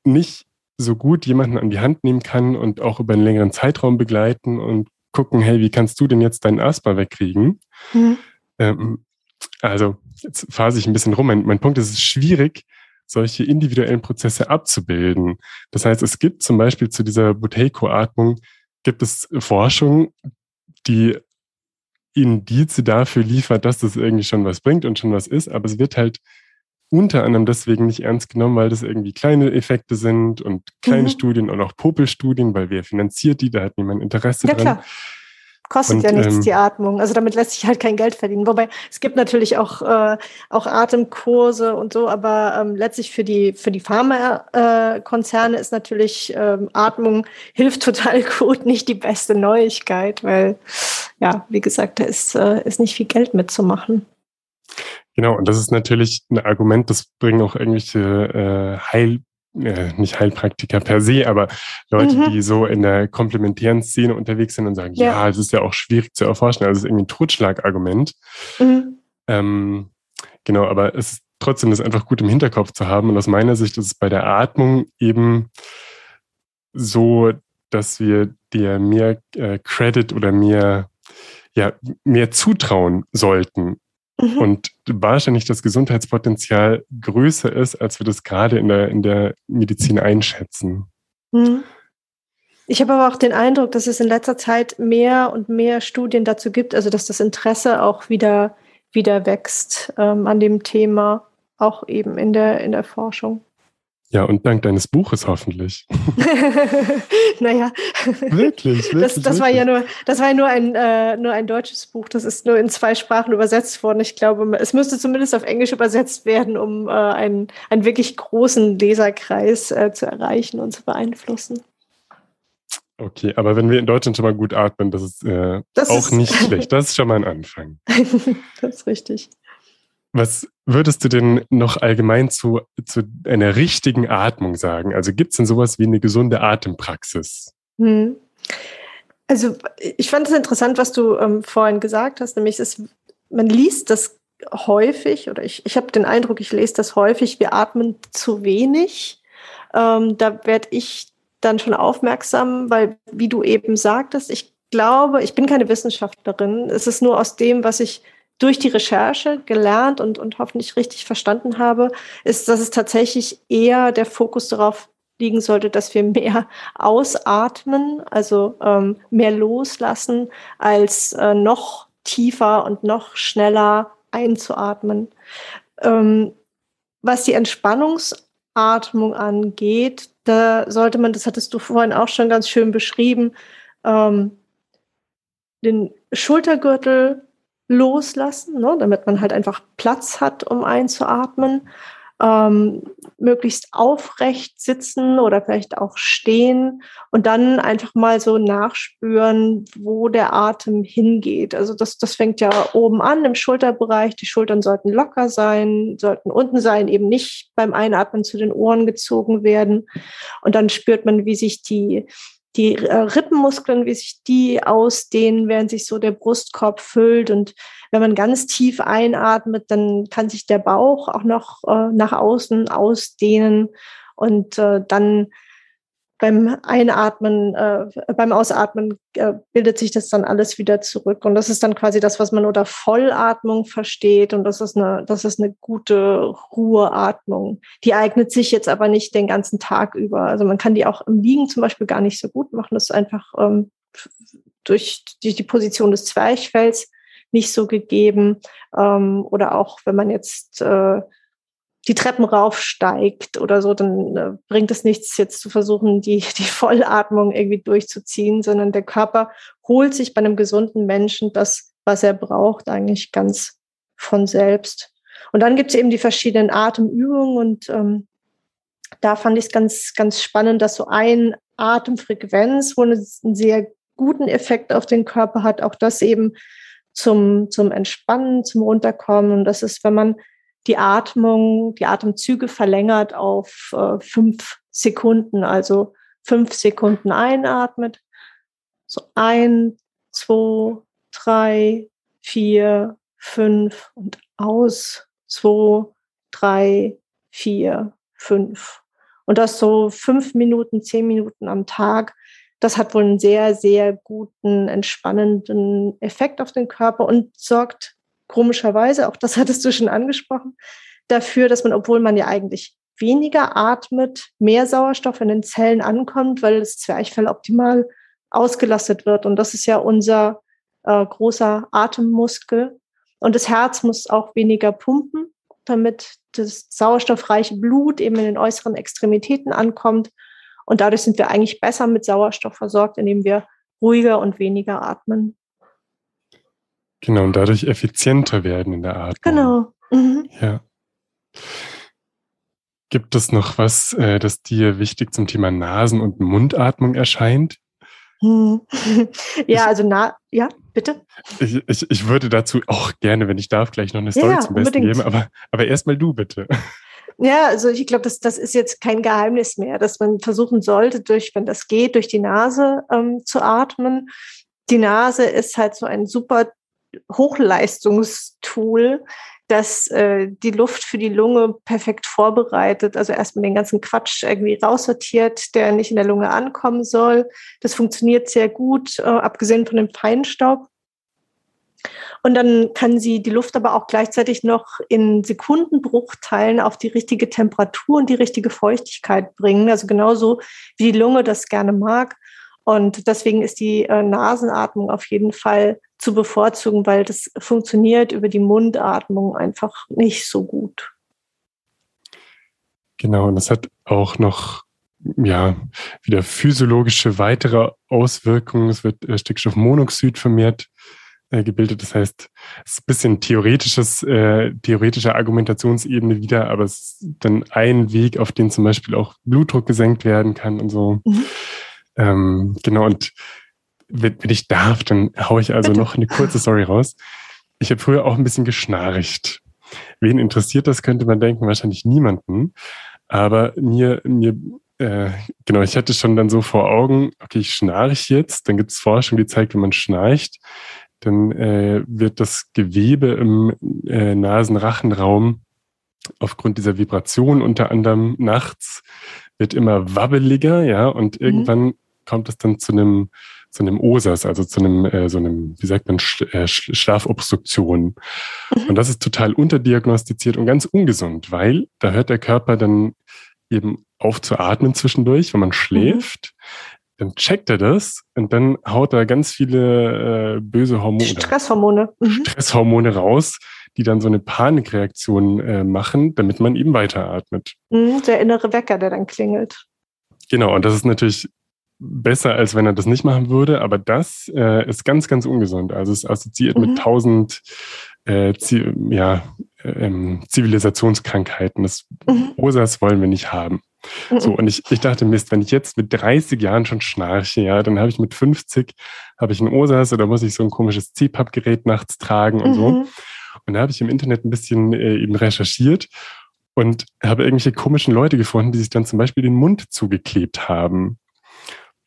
nicht so gut jemanden an die Hand nehmen kann und auch über einen längeren Zeitraum begleiten und gucken, hey, wie kannst du denn jetzt deinen Asthma wegkriegen? Mhm. Ähm, also, jetzt phase ich ein bisschen rum. Mein, mein Punkt ist, es ist schwierig, solche individuellen Prozesse abzubilden. Das heißt, es gibt zum Beispiel zu dieser Buteiko-Atmung, gibt es Forschung, die Indize dafür liefert, dass das irgendwie schon was bringt und schon was ist, aber es wird halt unter anderem deswegen nicht ernst genommen, weil das irgendwie kleine Effekte sind und kleine mhm. Studien und auch Popelstudien, weil wer finanziert die, da hat niemand Interesse ja, dran. Klar. Kostet und, ja nichts ähm, die Atmung. Also damit lässt sich halt kein Geld verdienen. Wobei es gibt natürlich auch, äh, auch Atemkurse und so, aber ähm, letztlich für die, für die Pharmakonzerne äh, ist natürlich ähm, Atmung hilft total gut, nicht die beste Neuigkeit, weil ja, wie gesagt, da ist, äh, ist nicht viel Geld mitzumachen. Genau, und das ist natürlich ein Argument, das bringen auch irgendwelche äh, Heil, äh, nicht Heilpraktiker per se, aber Leute, mhm. die so in der komplementären Szene unterwegs sind und sagen, ja, ja es ist ja auch schwierig zu erforschen. Also es ist irgendwie ein Totschlagargument. Mhm. Ähm, genau, aber es ist trotzdem das einfach gut im Hinterkopf zu haben. Und aus meiner Sicht ist es bei der Atmung eben so, dass wir dir mehr äh, Credit oder mehr, ja, mehr zutrauen sollten Mhm. Und wahrscheinlich das Gesundheitspotenzial größer ist, als wir das gerade in der, in der Medizin einschätzen. Mhm. Ich habe aber auch den Eindruck, dass es in letzter Zeit mehr und mehr Studien dazu gibt, also dass das Interesse auch wieder, wieder wächst ähm, an dem Thema, auch eben in der, in der Forschung. Ja, und dank deines Buches hoffentlich. naja. Wirklich, wirklich. Das, das wirklich. war ja nur, das war ja nur ein, äh, nur ein deutsches Buch. Das ist nur in zwei Sprachen übersetzt worden. Ich glaube, es müsste zumindest auf Englisch übersetzt werden, um äh, einen, einen wirklich großen Leserkreis äh, zu erreichen und zu beeinflussen. Okay, aber wenn wir in Deutschland schon mal gut atmen, das ist äh, das auch ist nicht schlecht. Das ist schon mal ein Anfang. das ist richtig. Was würdest du denn noch allgemein zu, zu einer richtigen Atmung sagen? Also gibt es denn sowas wie eine gesunde Atempraxis? Hm. Also ich fand es interessant, was du ähm, vorhin gesagt hast, nämlich ist, man liest das häufig oder ich, ich habe den Eindruck, ich lese das häufig, wir atmen zu wenig. Ähm, da werde ich dann schon aufmerksam, weil, wie du eben sagtest, ich glaube, ich bin keine Wissenschaftlerin. Es ist nur aus dem, was ich durch die Recherche gelernt und, und hoffentlich richtig verstanden habe, ist, dass es tatsächlich eher der Fokus darauf liegen sollte, dass wir mehr ausatmen, also ähm, mehr loslassen, als äh, noch tiefer und noch schneller einzuatmen. Ähm, was die Entspannungsatmung angeht, da sollte man, das hattest du vorhin auch schon ganz schön beschrieben, ähm, den Schultergürtel loslassen, ne, damit man halt einfach Platz hat, um einzuatmen. Ähm, möglichst aufrecht sitzen oder vielleicht auch stehen und dann einfach mal so nachspüren, wo der Atem hingeht. Also das, das fängt ja oben an im Schulterbereich. Die Schultern sollten locker sein, sollten unten sein, eben nicht beim Einatmen zu den Ohren gezogen werden. Und dann spürt man, wie sich die die äh, Rippenmuskeln, wie sich die ausdehnen, während sich so der Brustkorb füllt. Und wenn man ganz tief einatmet, dann kann sich der Bauch auch noch äh, nach außen ausdehnen. Und äh, dann beim Einatmen, äh, beim Ausatmen äh, bildet sich das dann alles wieder zurück. Und das ist dann quasi das, was man unter Vollatmung versteht. Und das ist eine, das ist eine gute Ruheatmung. Die eignet sich jetzt aber nicht den ganzen Tag über. Also man kann die auch im Liegen zum Beispiel gar nicht so gut machen. Das ist einfach ähm, durch die, die Position des Zwerchfells nicht so gegeben. Ähm, oder auch wenn man jetzt äh, die Treppen raufsteigt oder so, dann äh, bringt es nichts, jetzt zu versuchen, die, die Vollatmung irgendwie durchzuziehen, sondern der Körper holt sich bei einem gesunden Menschen das, was er braucht, eigentlich ganz von selbst. Und dann gibt es eben die verschiedenen Atemübungen und ähm, da fand ich es ganz, ganz spannend, dass so ein Atemfrequenz wohl einen sehr guten Effekt auf den Körper hat, auch das eben zum, zum Entspannen, zum Runterkommen. Und das ist, wenn man die Atmung, die Atemzüge verlängert auf äh, fünf Sekunden, also fünf Sekunden einatmet. So ein, zwei, drei, vier, fünf und aus. Zwei, drei, vier, fünf. Und das so fünf Minuten, zehn Minuten am Tag. Das hat wohl einen sehr, sehr guten, entspannenden Effekt auf den Körper und sorgt komischerweise, auch das hattest du schon angesprochen, dafür, dass man, obwohl man ja eigentlich weniger atmet, mehr Sauerstoff in den Zellen ankommt, weil das Zwerchfell optimal ausgelastet wird. Und das ist ja unser äh, großer Atemmuskel. Und das Herz muss auch weniger pumpen, damit das sauerstoffreiche Blut eben in den äußeren Extremitäten ankommt. Und dadurch sind wir eigentlich besser mit Sauerstoff versorgt, indem wir ruhiger und weniger atmen. Genau, und dadurch effizienter werden in der Atmung. Genau. Mhm. Ja. Gibt es noch was, äh, das dir wichtig zum Thema Nasen- und Mundatmung erscheint? Hm. Ja, also na, ja, bitte. Ich, ich, ich würde dazu auch gerne, wenn ich darf, gleich noch eine Story ja, zum Besten unbedingt. geben, aber, aber erstmal du bitte. Ja, also ich glaube, das, das ist jetzt kein Geheimnis mehr, dass man versuchen sollte, durch, wenn das geht, durch die Nase ähm, zu atmen. Die Nase ist halt so ein super Hochleistungstool, das äh, die Luft für die Lunge perfekt vorbereitet. Also erstmal den ganzen Quatsch irgendwie raussortiert, der nicht in der Lunge ankommen soll. Das funktioniert sehr gut, äh, abgesehen von dem Feinstaub. Und dann kann sie die Luft aber auch gleichzeitig noch in Sekundenbruchteilen auf die richtige Temperatur und die richtige Feuchtigkeit bringen. Also genauso wie die Lunge das gerne mag. Und deswegen ist die äh, Nasenatmung auf jeden Fall zu bevorzugen, weil das funktioniert über die Mundatmung einfach nicht so gut. Genau, und das hat auch noch ja, wieder physiologische weitere Auswirkungen. Es wird äh, Stickstoffmonoxid vermehrt äh, gebildet. Das heißt, es ist ein bisschen theoretisches, äh, theoretische Argumentationsebene wieder, aber es ist dann ein Weg, auf den zum Beispiel auch Blutdruck gesenkt werden kann und so. Mhm. Ähm, genau, und wenn, ich darf, dann haue ich also Bitte. noch eine kurze Story raus. Ich habe früher auch ein bisschen geschnarcht. Wen interessiert das, könnte man denken, wahrscheinlich niemanden. Aber mir, mir äh, genau, ich hatte schon dann so vor Augen, okay, ich schnarche jetzt, dann gibt es Forschung, die zeigt, wenn man schnarcht, dann äh, wird das Gewebe im äh, Nasenrachenraum aufgrund dieser Vibration unter anderem nachts wird immer wabbeliger, ja, und mhm. irgendwann kommt es dann zu einem zu einem OSAS, also zu einem äh, so einem, wie sagt man, Sch äh, Schlafobstruktion. Mhm. Und das ist total unterdiagnostiziert und ganz ungesund, weil da hört der Körper dann eben auf zu atmen zwischendurch, wenn man mhm. schläft. Mhm. Dann checkt er das und dann haut er ganz viele äh, böse Hormone. Stresshormone. Mhm. Stresshormone raus, die dann so eine Panikreaktion äh, machen, damit man eben weiteratmet. Mhm, der innere Wecker, der dann klingelt. Genau, und das ist natürlich besser, als wenn er das nicht machen würde, aber das äh, ist ganz, ganz ungesund. Also es ist assoziiert mhm. mit tausend äh, ja, ähm, Zivilisationskrankheiten. Das mhm. OSAS wollen wir nicht haben. Mhm. So, und ich, ich dachte, Mist, wenn ich jetzt mit 30 Jahren schon schnarche, ja, dann habe ich mit 50 habe ich ein OSAS oder muss ich so ein komisches CPAP-Gerät nachts tragen und so. Mhm. Und da habe ich im Internet ein bisschen äh, eben recherchiert und habe irgendwelche komischen Leute gefunden, die sich dann zum Beispiel den Mund zugeklebt haben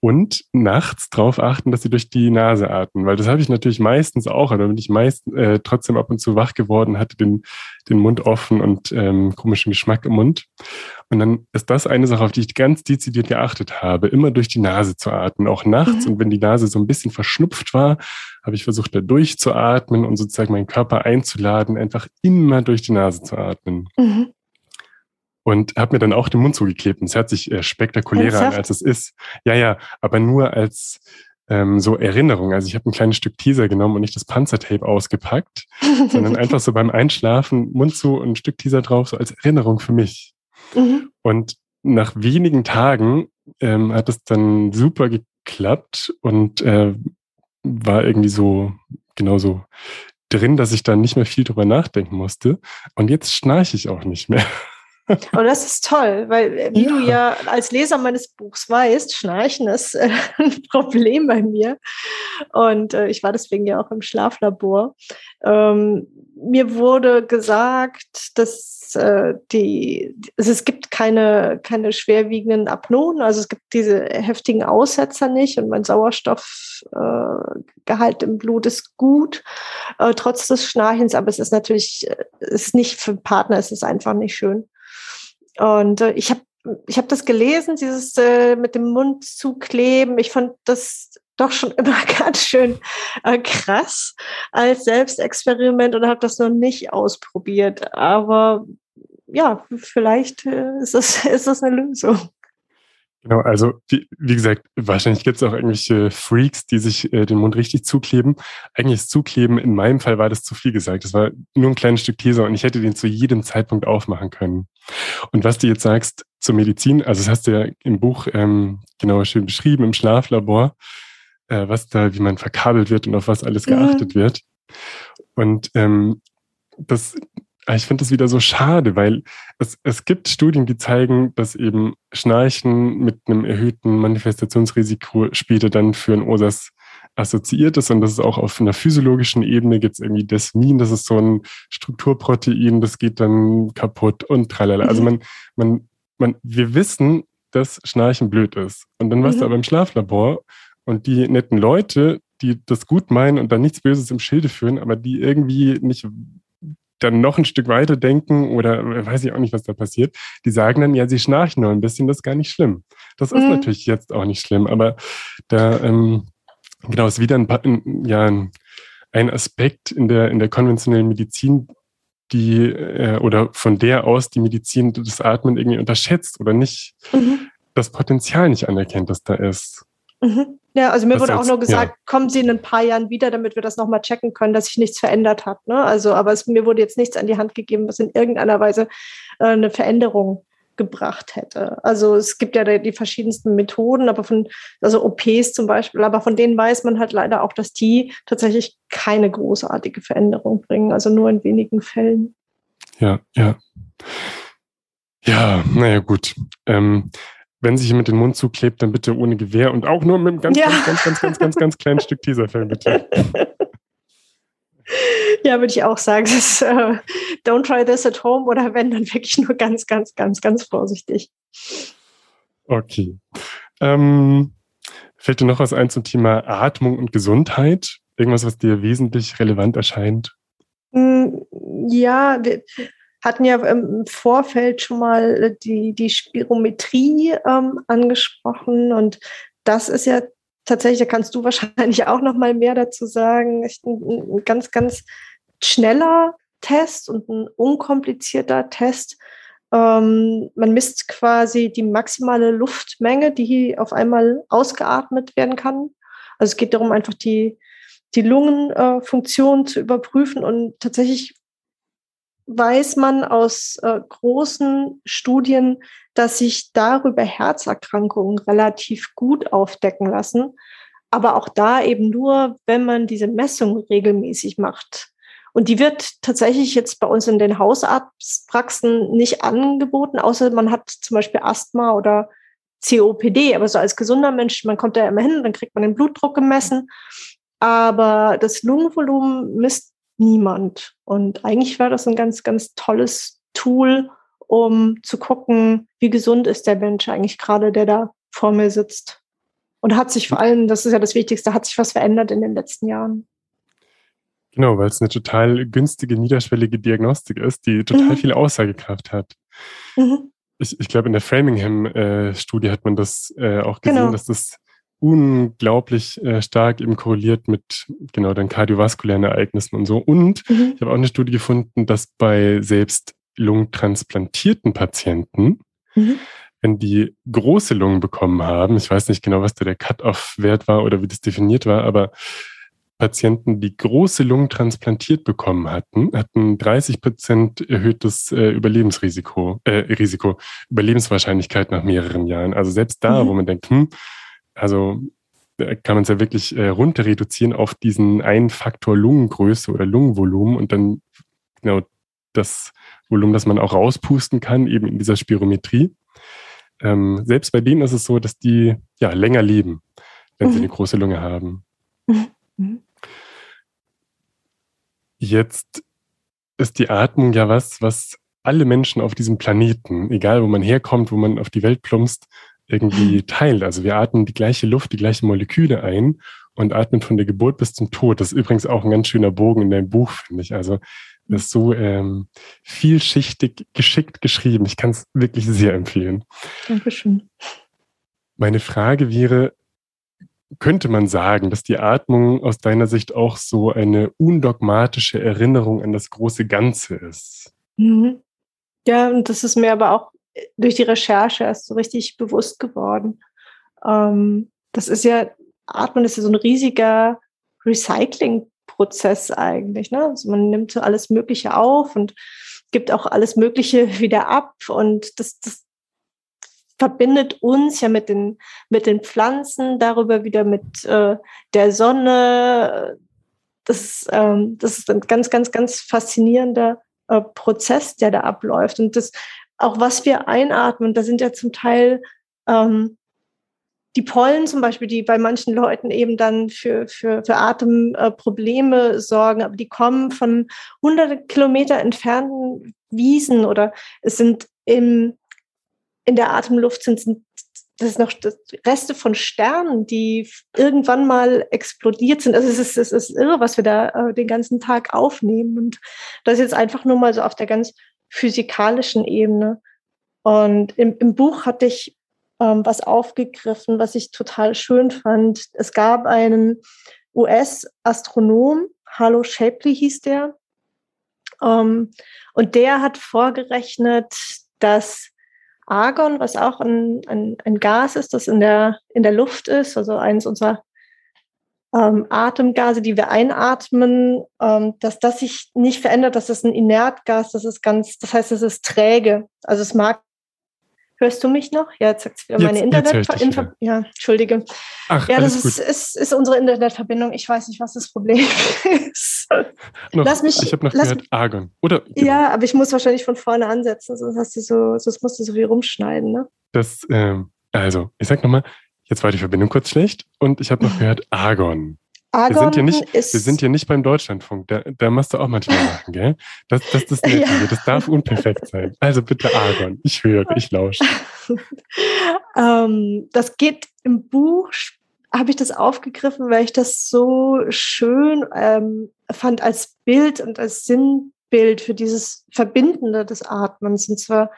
und nachts darauf achten, dass sie durch die Nase atmen, weil das habe ich natürlich meistens auch, oder bin ich meist äh, trotzdem ab und zu wach geworden, hatte den, den Mund offen und ähm, komischen Geschmack im Mund. Und dann ist das eine Sache, auf die ich ganz dezidiert geachtet habe, immer durch die Nase zu atmen, auch nachts. Mhm. Und wenn die Nase so ein bisschen verschnupft war, habe ich versucht, da durchzuatmen und sozusagen meinen Körper einzuladen, einfach immer durch die Nase zu atmen. Mhm und habe mir dann auch den Mund zugeklebt. Und es hört sich äh, spektakulärer an, als es ist. Ja, ja, aber nur als ähm, so Erinnerung. Also ich habe ein kleines Stück Teaser genommen und nicht das Panzertape ausgepackt, sondern einfach so beim Einschlafen Mund zu und ein Stück Teaser drauf, so als Erinnerung für mich. Mhm. Und nach wenigen Tagen ähm, hat es dann super geklappt und äh, war irgendwie so genauso drin, dass ich dann nicht mehr viel drüber nachdenken musste. Und jetzt schnarche ich auch nicht mehr. Und das ist toll, weil äh, wie ja. du ja als Leser meines Buchs weißt, Schnarchen ist äh, ein Problem bei mir. Und äh, ich war deswegen ja auch im Schlaflabor. Ähm, mir wurde gesagt, dass äh, die, also es gibt keine, keine schwerwiegenden Apnoen, also es gibt diese heftigen Aussetzer nicht und mein Sauerstoffgehalt äh, im Blut ist gut, äh, trotz des Schnarchens, aber es ist natürlich, es ist nicht für Partner, es ist einfach nicht schön. Und äh, ich habe ich hab das gelesen, dieses äh, mit dem Mund zukleben. Ich fand das doch schon immer ganz schön äh, krass als Selbstexperiment und habe das noch nicht ausprobiert. Aber ja, vielleicht äh, ist, das, ist das eine Lösung. Genau, also wie, wie gesagt, wahrscheinlich gibt es auch irgendwelche Freaks, die sich äh, den Mund richtig zukleben. Eigentlich ist Zukleben, in meinem Fall war das zu viel gesagt. Das war nur ein kleines Stück Teser und ich hätte den zu jedem Zeitpunkt aufmachen können. Und was du jetzt sagst zur Medizin, also das hast du ja im Buch ähm, genau schön beschrieben, im Schlaflabor, äh, was da, wie man verkabelt wird und auf was alles geachtet mhm. wird. Und ähm, das ich finde das wieder so schade, weil es, es gibt Studien, die zeigen, dass eben Schnarchen mit einem erhöhten Manifestationsrisiko später dann für ein OSAS assoziiert ist und das ist auch auf einer physiologischen Ebene gibt es irgendwie Desmin, das ist so ein Strukturprotein, das geht dann kaputt und tralala. Also mhm. man, man, man, wir wissen, dass Schnarchen blöd ist. Und dann warst mhm. du aber im Schlaflabor und die netten Leute, die das gut meinen und dann nichts Böses im Schilde führen, aber die irgendwie nicht dann noch ein Stück weiter denken oder weiß ich auch nicht, was da passiert, die sagen dann, ja, sie schnarchen nur ein bisschen, das ist gar nicht schlimm. Das ist mhm. natürlich jetzt auch nicht schlimm, aber da, ähm, genau, ist wieder ein, ja, ein Aspekt in der, in der konventionellen Medizin, die äh, oder von der aus die Medizin das Atmen irgendwie unterschätzt oder nicht mhm. das Potenzial nicht anerkennt, das da ist. Mhm. Ja, also mir das wurde auch nur gesagt, ja. kommen Sie in ein paar Jahren wieder, damit wir das nochmal checken können, dass sich nichts verändert hat. Ne? Also, aber es, mir wurde jetzt nichts an die Hand gegeben, was in irgendeiner Weise äh, eine Veränderung gebracht hätte. Also es gibt ja die verschiedensten Methoden, aber von, also OPs zum Beispiel, aber von denen weiß man halt leider auch, dass die tatsächlich keine großartige Veränderung bringen, also nur in wenigen Fällen. Ja, ja. Ja, naja, gut. Ähm, wenn sich jemand den Mund zuklebt, dann bitte ohne Gewehr und auch nur mit einem ganz, ja. ganz, ganz, ganz, ganz, ganz, ganz kleinen Stück Tesafilm, bitte. Ja, würde ich auch sagen. Das, uh, don't try this at home oder wenn, dann wirklich nur ganz, ganz, ganz, ganz vorsichtig. Okay. Ähm, fällt dir noch was ein zum Thema Atmung und Gesundheit? Irgendwas, was dir wesentlich relevant erscheint? Mm, ja, hatten ja im Vorfeld schon mal die, die Spirometrie ähm, angesprochen und das ist ja tatsächlich, da kannst du wahrscheinlich auch noch mal mehr dazu sagen, ein, ein ganz, ganz schneller Test und ein unkomplizierter Test. Ähm, man misst quasi die maximale Luftmenge, die auf einmal ausgeatmet werden kann. Also es geht darum, einfach die, die Lungenfunktion äh, zu überprüfen und tatsächlich weiß man aus äh, großen Studien, dass sich darüber Herzerkrankungen relativ gut aufdecken lassen. Aber auch da eben nur, wenn man diese Messung regelmäßig macht. Und die wird tatsächlich jetzt bei uns in den Hausarztpraxen nicht angeboten, außer man hat zum Beispiel Asthma oder COPD. Aber so als gesunder Mensch, man kommt da immer hin, dann kriegt man den Blutdruck gemessen. Aber das Lungenvolumen misst niemand. Und eigentlich war das ein ganz, ganz tolles Tool, um zu gucken, wie gesund ist der Mensch eigentlich gerade, der da vor mir sitzt. Und hat sich vor allem, das ist ja das Wichtigste, hat sich was verändert in den letzten Jahren. Genau, weil es eine total günstige, niederschwellige Diagnostik ist, die total mhm. viel Aussagekraft hat. Mhm. Ich, ich glaube, in der Framingham-Studie äh, hat man das äh, auch gesehen, genau. dass das unglaublich äh, stark eben korreliert mit genau den kardiovaskulären Ereignissen und so. Und mhm. ich habe auch eine Studie gefunden, dass bei selbst lungentransplantierten Patienten, mhm. wenn die große Lungen bekommen haben, ich weiß nicht genau, was da der Cut-off-Wert war oder wie das definiert war, aber Patienten, die große Lungen transplantiert bekommen hatten, hatten 30 Prozent erhöhtes äh, Überlebensrisiko, äh, Risiko, Überlebenswahrscheinlichkeit nach mehreren Jahren. Also selbst da, mhm. wo man denkt, hm, also kann man es ja wirklich äh, runter reduzieren auf diesen einen Faktor Lungengröße oder Lungenvolumen und dann genau das Volumen, das man auch rauspusten kann, eben in dieser Spirometrie. Ähm, selbst bei denen ist es so, dass die ja länger leben, wenn mhm. sie eine große Lunge haben. Mhm. Jetzt ist die Atmung ja was, was alle Menschen auf diesem Planeten, egal wo man herkommt, wo man auf die Welt plumpst, irgendwie teilt. Also wir atmen die gleiche Luft, die gleichen Moleküle ein und atmen von der Geburt bis zum Tod. Das ist übrigens auch ein ganz schöner Bogen in deinem Buch, finde ich. Also das ist so ähm, vielschichtig, geschickt geschrieben. Ich kann es wirklich sehr empfehlen. Dankeschön. Meine Frage wäre, könnte man sagen, dass die Atmung aus deiner Sicht auch so eine undogmatische Erinnerung an das große Ganze ist? Mhm. Ja, und das ist mir aber auch durch die Recherche erst so richtig bewusst geworden. Ähm, das ist ja, Atmen ist ja so ein riesiger Recycling-Prozess eigentlich. Ne? Also man nimmt so alles Mögliche auf und gibt auch alles Mögliche wieder ab und das, das verbindet uns ja mit den, mit den Pflanzen, darüber wieder mit äh, der Sonne. Das, ähm, das ist ein ganz, ganz, ganz faszinierender äh, Prozess, der da abläuft. Und das auch was wir einatmen, da sind ja zum Teil ähm, die Pollen zum Beispiel, die bei manchen Leuten eben dann für, für, für Atemprobleme äh, sorgen, aber die kommen von hunderte Kilometer entfernten Wiesen oder es sind im, in der Atemluft sind, sind das ist noch Reste von Sternen, die irgendwann mal explodiert sind. Also es ist, es ist irre, was wir da äh, den ganzen Tag aufnehmen. Und das jetzt einfach nur mal so auf der ganz physikalischen Ebene. Und im, im Buch hatte ich ähm, was aufgegriffen, was ich total schön fand. Es gab einen US-Astronom, Harlow Shapley hieß der, ähm, und der hat vorgerechnet, dass Argon, was auch ein, ein, ein Gas ist, das in der, in der Luft ist, also eines unserer ähm, Atemgase, die wir einatmen, ähm, dass das sich nicht verändert, dass das ein Inertgas, das ist ganz, das heißt, es ist träge. Also es mag Hörst du mich noch? Ja, jetzt sagt wieder meine Internetverbindung. Ja, entschuldige. Ach, ja, das ist, ist, ist, unsere Internetverbindung. Ich weiß nicht, was das Problem ist. noch, lass mich, ich habe noch gehört Argon. Oder, genau. Ja, aber ich muss wahrscheinlich von vorne ansetzen, sonst, hast du so, sonst musst du so viel rumschneiden. Ne? Das, ähm, also, ich sag nochmal, jetzt war die Verbindung kurz schlecht und ich habe noch gehört Argon. Argon wir sind hier nicht, wir sind hier nicht beim Deutschlandfunk. Da, da machst du auch manchmal Sachen, gell? Das, das, das, ja. das darf unperfekt sein. Also bitte Argon. Ich höre, ich lausche. ähm, das geht im Buch, habe ich das aufgegriffen, weil ich das so schön ähm, fand als Bild und als Sinnbild für dieses Verbindende des Atmens. Und zwar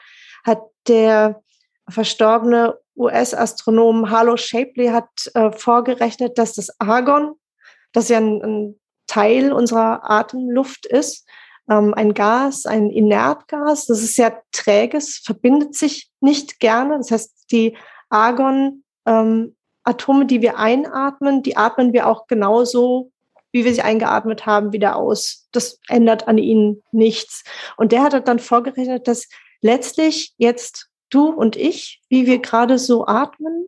hat der verstorbene US-Astronom Harlow Shapley hat äh, vorgerechnet, dass das Argon das ja ein, ein Teil unserer Atemluft ist. Ähm, ein Gas, ein Inertgas, das ist sehr träges, verbindet sich nicht gerne. Das heißt, die Argon, ähm, die wir einatmen, die atmen wir auch genauso, wie wir sie eingeatmet haben, wieder aus. Das ändert an ihnen nichts. Und der hat dann vorgerechnet, dass letztlich jetzt du und ich, wie wir gerade so atmen,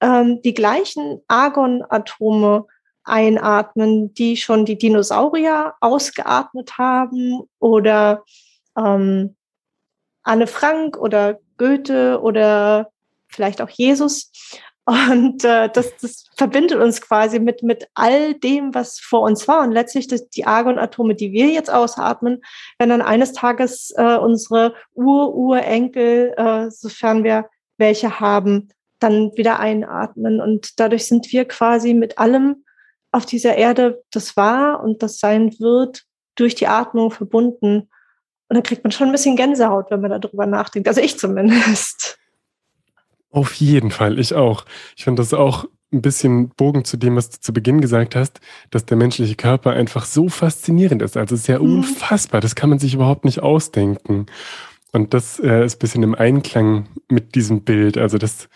ähm, die gleichen Argon-Atome einatmen, die schon die Dinosaurier ausgeatmet haben oder ähm, Anne Frank oder Goethe oder vielleicht auch Jesus. Und äh, das, das verbindet uns quasi mit, mit all dem, was vor uns war. Und letztlich das, die Argonatome, die wir jetzt ausatmen, werden dann eines Tages äh, unsere Ur-Urenkel, äh, sofern wir welche haben, dann wieder einatmen. Und dadurch sind wir quasi mit allem, auf dieser Erde das war und das sein wird, durch die Atmung verbunden. Und dann kriegt man schon ein bisschen Gänsehaut, wenn man darüber nachdenkt. Also ich zumindest. Auf jeden Fall, ich auch. Ich finde das auch ein bisschen Bogen zu dem, was du zu Beginn gesagt hast, dass der menschliche Körper einfach so faszinierend ist. Also es ist ja mhm. unfassbar, das kann man sich überhaupt nicht ausdenken. Und das äh, ist ein bisschen im Einklang mit diesem Bild. Also dass,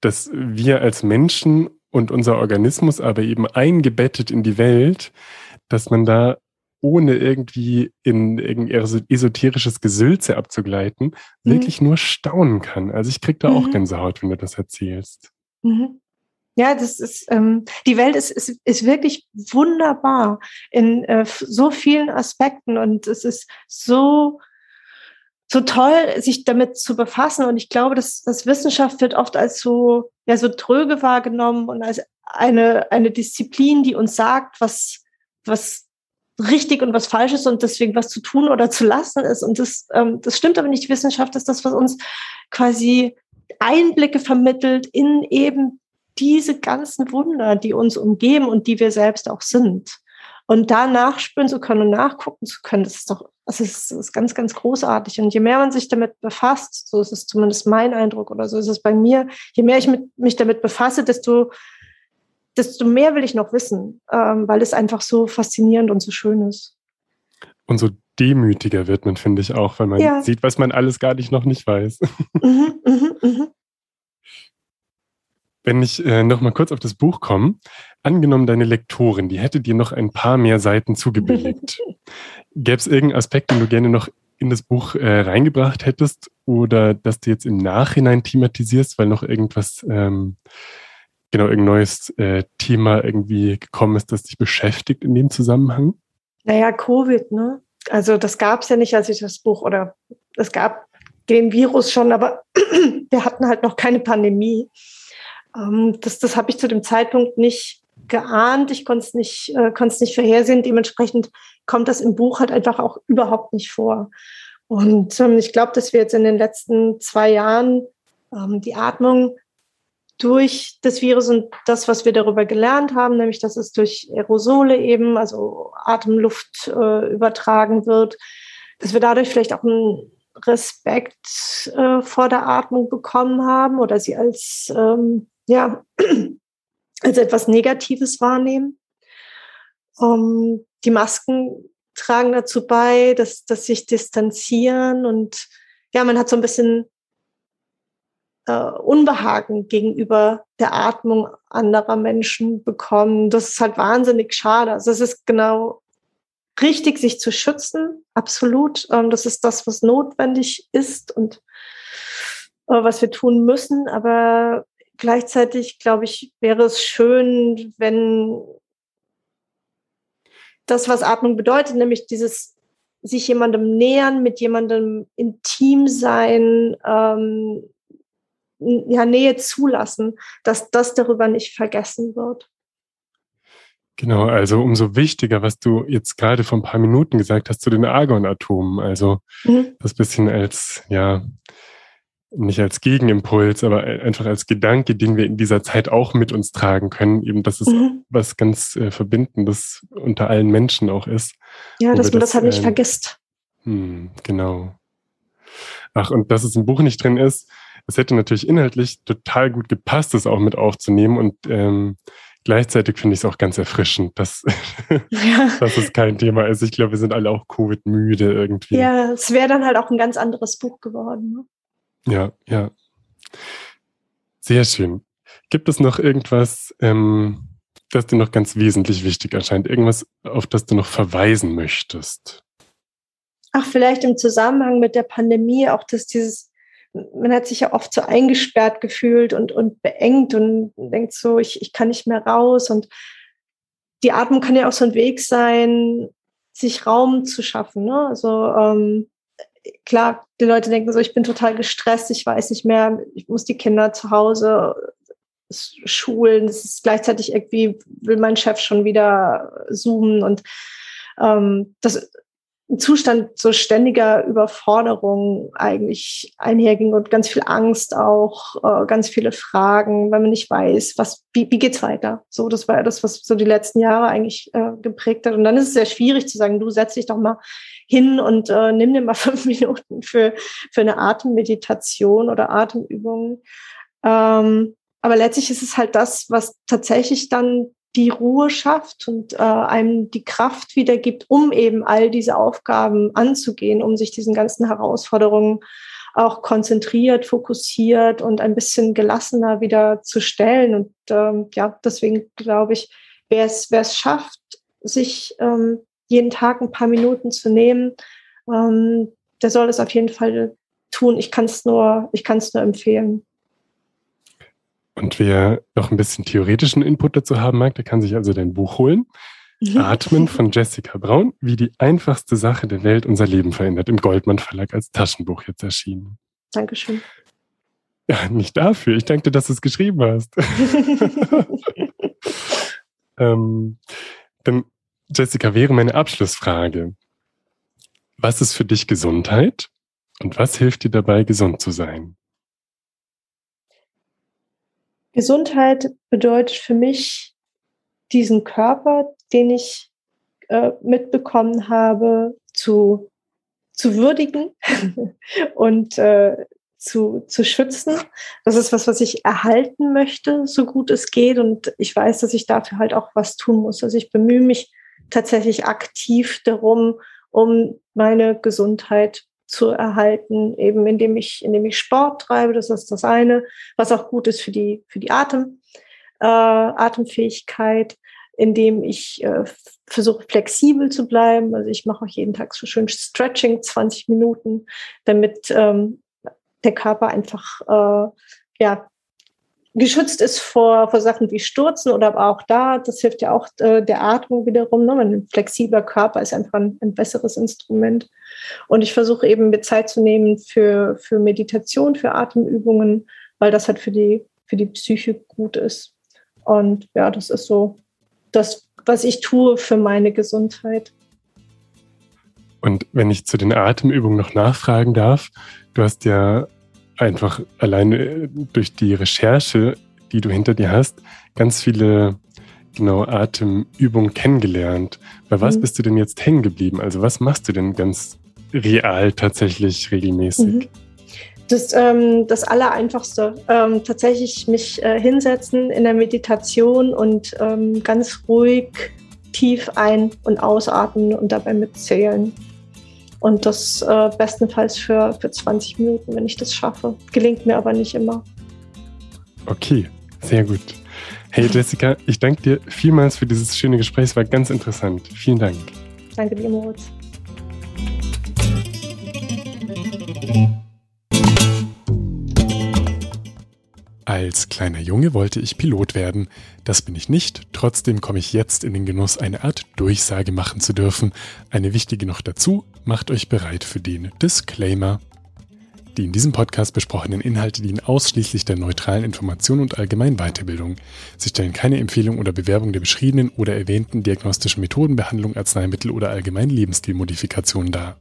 dass wir als Menschen und unser Organismus aber eben eingebettet in die Welt, dass man da ohne irgendwie in irgendein esoterisches Gesülze abzugleiten, mhm. wirklich nur staunen kann. Also ich kriege da mhm. auch Gänsehaut, wenn du das erzählst. Mhm. Ja, das ist, ähm, die Welt ist, ist, ist wirklich wunderbar in äh, so vielen Aspekten und es ist so so toll, sich damit zu befassen. Und ich glaube, dass, dass Wissenschaft wird oft als so, ja, so tröge wahrgenommen und als eine, eine Disziplin, die uns sagt, was, was richtig und was falsch ist und deswegen was zu tun oder zu lassen ist. Und das, ähm, das stimmt aber nicht. Die Wissenschaft ist das, was uns quasi Einblicke vermittelt in eben diese ganzen Wunder, die uns umgeben und die wir selbst auch sind. Und da nachspüren zu können und nachgucken zu können, das ist doch das ist, das ist ganz, ganz großartig. Und je mehr man sich damit befasst, so ist es zumindest mein Eindruck oder so ist es bei mir, je mehr ich mit, mich damit befasse, desto, desto mehr will ich noch wissen, ähm, weil es einfach so faszinierend und so schön ist. Und so demütiger wird man, finde ich auch, weil man ja. sieht, was man alles gar nicht noch nicht weiß. Mhm, mh, mh. Wenn ich äh, noch mal kurz auf das Buch komme, angenommen, deine Lektorin, die hätte dir noch ein paar mehr Seiten zugebilligt. Gäbe es irgendeinen Aspekt, den du gerne noch in das Buch äh, reingebracht hättest oder dass du jetzt im Nachhinein thematisierst, weil noch irgendwas, ähm, genau, irgendein neues äh, Thema irgendwie gekommen ist, das dich beschäftigt in dem Zusammenhang? Naja, Covid, ne? Also das gab es ja nicht, als ich das Buch oder es gab den Virus schon, aber wir hatten halt noch keine Pandemie. Ähm, das das habe ich zu dem Zeitpunkt nicht geahnt. Ich konnte es nicht, äh, nicht vorhersehen. Dementsprechend kommt das im Buch halt einfach auch überhaupt nicht vor. Und ähm, ich glaube, dass wir jetzt in den letzten zwei Jahren ähm, die Atmung durch das Virus und das, was wir darüber gelernt haben, nämlich dass es durch Aerosole eben, also Atemluft äh, übertragen wird, dass wir dadurch vielleicht auch einen Respekt äh, vor der Atmung bekommen haben oder sie als ähm, ja, als etwas Negatives wahrnehmen. Ähm, die Masken tragen dazu bei, dass, dass sich distanzieren und ja, man hat so ein bisschen äh, Unbehagen gegenüber der Atmung anderer Menschen bekommen. Das ist halt wahnsinnig schade. Also es ist genau richtig, sich zu schützen, absolut. Ähm, das ist das, was notwendig ist und äh, was wir tun müssen. Aber gleichzeitig, glaube ich, wäre es schön, wenn das, was Atmung bedeutet, nämlich dieses sich jemandem nähern, mit jemandem intim sein, ähm, ja, Nähe zulassen, dass das darüber nicht vergessen wird. Genau, also umso wichtiger, was du jetzt gerade vor ein paar Minuten gesagt hast zu den Argonatomen. Also mhm. das bisschen als, ja, nicht als Gegenimpuls, aber einfach als Gedanke, den wir in dieser Zeit auch mit uns tragen können. Eben, dass es mhm. was ganz äh, Verbindendes unter allen Menschen auch ist. Ja, dass man das, das halt nicht äh, vergisst. Hm, genau. Ach, und dass es im Buch nicht drin ist, es hätte natürlich inhaltlich total gut gepasst, das auch mit aufzunehmen. Und ähm, Gleichzeitig finde ich es auch ganz erfrischend, dass, ja. dass es kein Thema ist. Ich glaube, wir sind alle auch Covid-müde irgendwie. Ja, es wäre dann halt auch ein ganz anderes Buch geworden. Ne? Ja, ja. Sehr schön. Gibt es noch irgendwas, ähm, das dir noch ganz wesentlich wichtig erscheint? Irgendwas, auf das du noch verweisen möchtest? Ach, vielleicht im Zusammenhang mit der Pandemie, auch dass dieses man hat sich ja oft so eingesperrt gefühlt und, und beengt und denkt so, ich, ich kann nicht mehr raus. Und die Atmung kann ja auch so ein Weg sein, sich Raum zu schaffen. Ne? Also ähm, klar, die Leute denken so, ich bin total gestresst, ich weiß nicht mehr, ich muss die Kinder zu Hause schulen. Das ist gleichzeitig irgendwie, will mein Chef schon wieder zoomen und ähm, das Zustand so ständiger Überforderung eigentlich einherging und ganz viel Angst auch, äh, ganz viele Fragen, weil man nicht weiß, was, wie, wie geht's weiter? So, das war das, was so die letzten Jahre eigentlich äh, geprägt hat. Und dann ist es sehr schwierig zu sagen, du setz dich doch mal hin und äh, nimm dir mal fünf Minuten für, für eine Atemmeditation oder Atemübungen. Ähm, aber letztlich ist es halt das, was tatsächlich dann die Ruhe schafft und äh, einem die Kraft wiedergibt, um eben all diese Aufgaben anzugehen, um sich diesen ganzen Herausforderungen auch konzentriert, fokussiert und ein bisschen gelassener wieder zu stellen. Und ähm, ja, deswegen glaube ich, wer es, schafft, sich ähm, jeden Tag ein paar Minuten zu nehmen, ähm, der soll es auf jeden Fall tun. Ich kann es nur, ich kann es nur empfehlen. Und wer noch ein bisschen theoretischen Input dazu haben mag, der kann sich also dein Buch holen. Mhm. Atmen von Jessica Braun, wie die einfachste Sache der Welt unser Leben verändert, im Goldmann Verlag als Taschenbuch jetzt erschienen. Dankeschön. Ja, nicht dafür. Ich danke dir, dass du es geschrieben hast. ähm, dann, Jessica, wäre meine Abschlussfrage. Was ist für dich Gesundheit und was hilft dir dabei, gesund zu sein? Gesundheit bedeutet für mich diesen Körper, den ich äh, mitbekommen habe, zu, zu würdigen und äh, zu, zu schützen. Das ist was, was ich erhalten möchte, so gut es geht. Und ich weiß, dass ich dafür halt auch was tun muss. Also ich bemühe mich tatsächlich aktiv darum, um meine Gesundheit zu erhalten, eben indem ich, indem ich Sport treibe, das ist das eine, was auch gut ist für die, für die Atem, äh, Atemfähigkeit, indem ich äh, versuche flexibel zu bleiben. Also ich mache auch jeden Tag so schön Stretching, 20 Minuten, damit ähm, der Körper einfach äh, ja, geschützt ist vor, vor Sachen wie Stürzen oder aber auch da, das hilft ja auch äh, der Atmung wiederum. Ne? Ein flexibler Körper ist einfach ein, ein besseres Instrument. Und ich versuche eben mir Zeit zu nehmen für, für Meditation, für Atemübungen, weil das halt für die, für die Psyche gut ist. Und ja, das ist so das, was ich tue für meine Gesundheit. Und wenn ich zu den Atemübungen noch nachfragen darf, du hast ja einfach alleine durch die Recherche, die du hinter dir hast, ganz viele genau Atemübungen kennengelernt. Bei was mhm. bist du denn jetzt hängen geblieben? Also was machst du denn ganz real tatsächlich regelmäßig? Mhm. Das, ähm, das Allereinfachste. Ähm, tatsächlich mich äh, hinsetzen in der Meditation und ähm, ganz ruhig tief ein- und ausatmen und dabei mitzählen. Und das äh, bestenfalls für, für 20 Minuten, wenn ich das schaffe. Gelingt mir aber nicht immer. Okay, sehr gut. Hey Jessica, ich danke dir vielmals für dieses schöne Gespräch. Es war ganz interessant. Vielen Dank. Danke dir, Moritz. Als kleiner Junge wollte ich Pilot werden. Das bin ich nicht. Trotzdem komme ich jetzt in den Genuss, eine Art Durchsage machen zu dürfen. Eine wichtige noch dazu, macht euch bereit für den Disclaimer. Die in diesem Podcast besprochenen Inhalte dienen ausschließlich der neutralen Information und allgemeinen Weiterbildung. Sie stellen keine Empfehlung oder Bewerbung der beschriebenen oder erwähnten diagnostischen Methoden, Behandlung, Arzneimittel oder allgemeinen Lebensstilmodifikationen dar.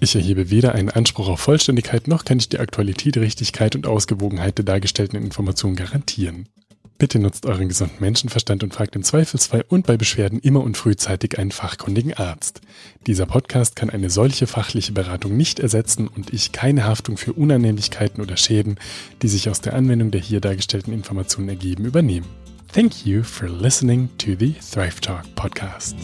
Ich erhebe weder einen Anspruch auf Vollständigkeit noch kann ich die Aktualität, Richtigkeit und Ausgewogenheit der dargestellten Informationen garantieren. Bitte nutzt euren gesunden Menschenverstand und fragt im Zweifelsfall und bei Beschwerden immer und frühzeitig einen fachkundigen Arzt. Dieser Podcast kann eine solche fachliche Beratung nicht ersetzen und ich keine Haftung für Unannehmlichkeiten oder Schäden, die sich aus der Anwendung der hier dargestellten Informationen ergeben, übernehmen. Thank you for listening to the Thrive Talk podcast.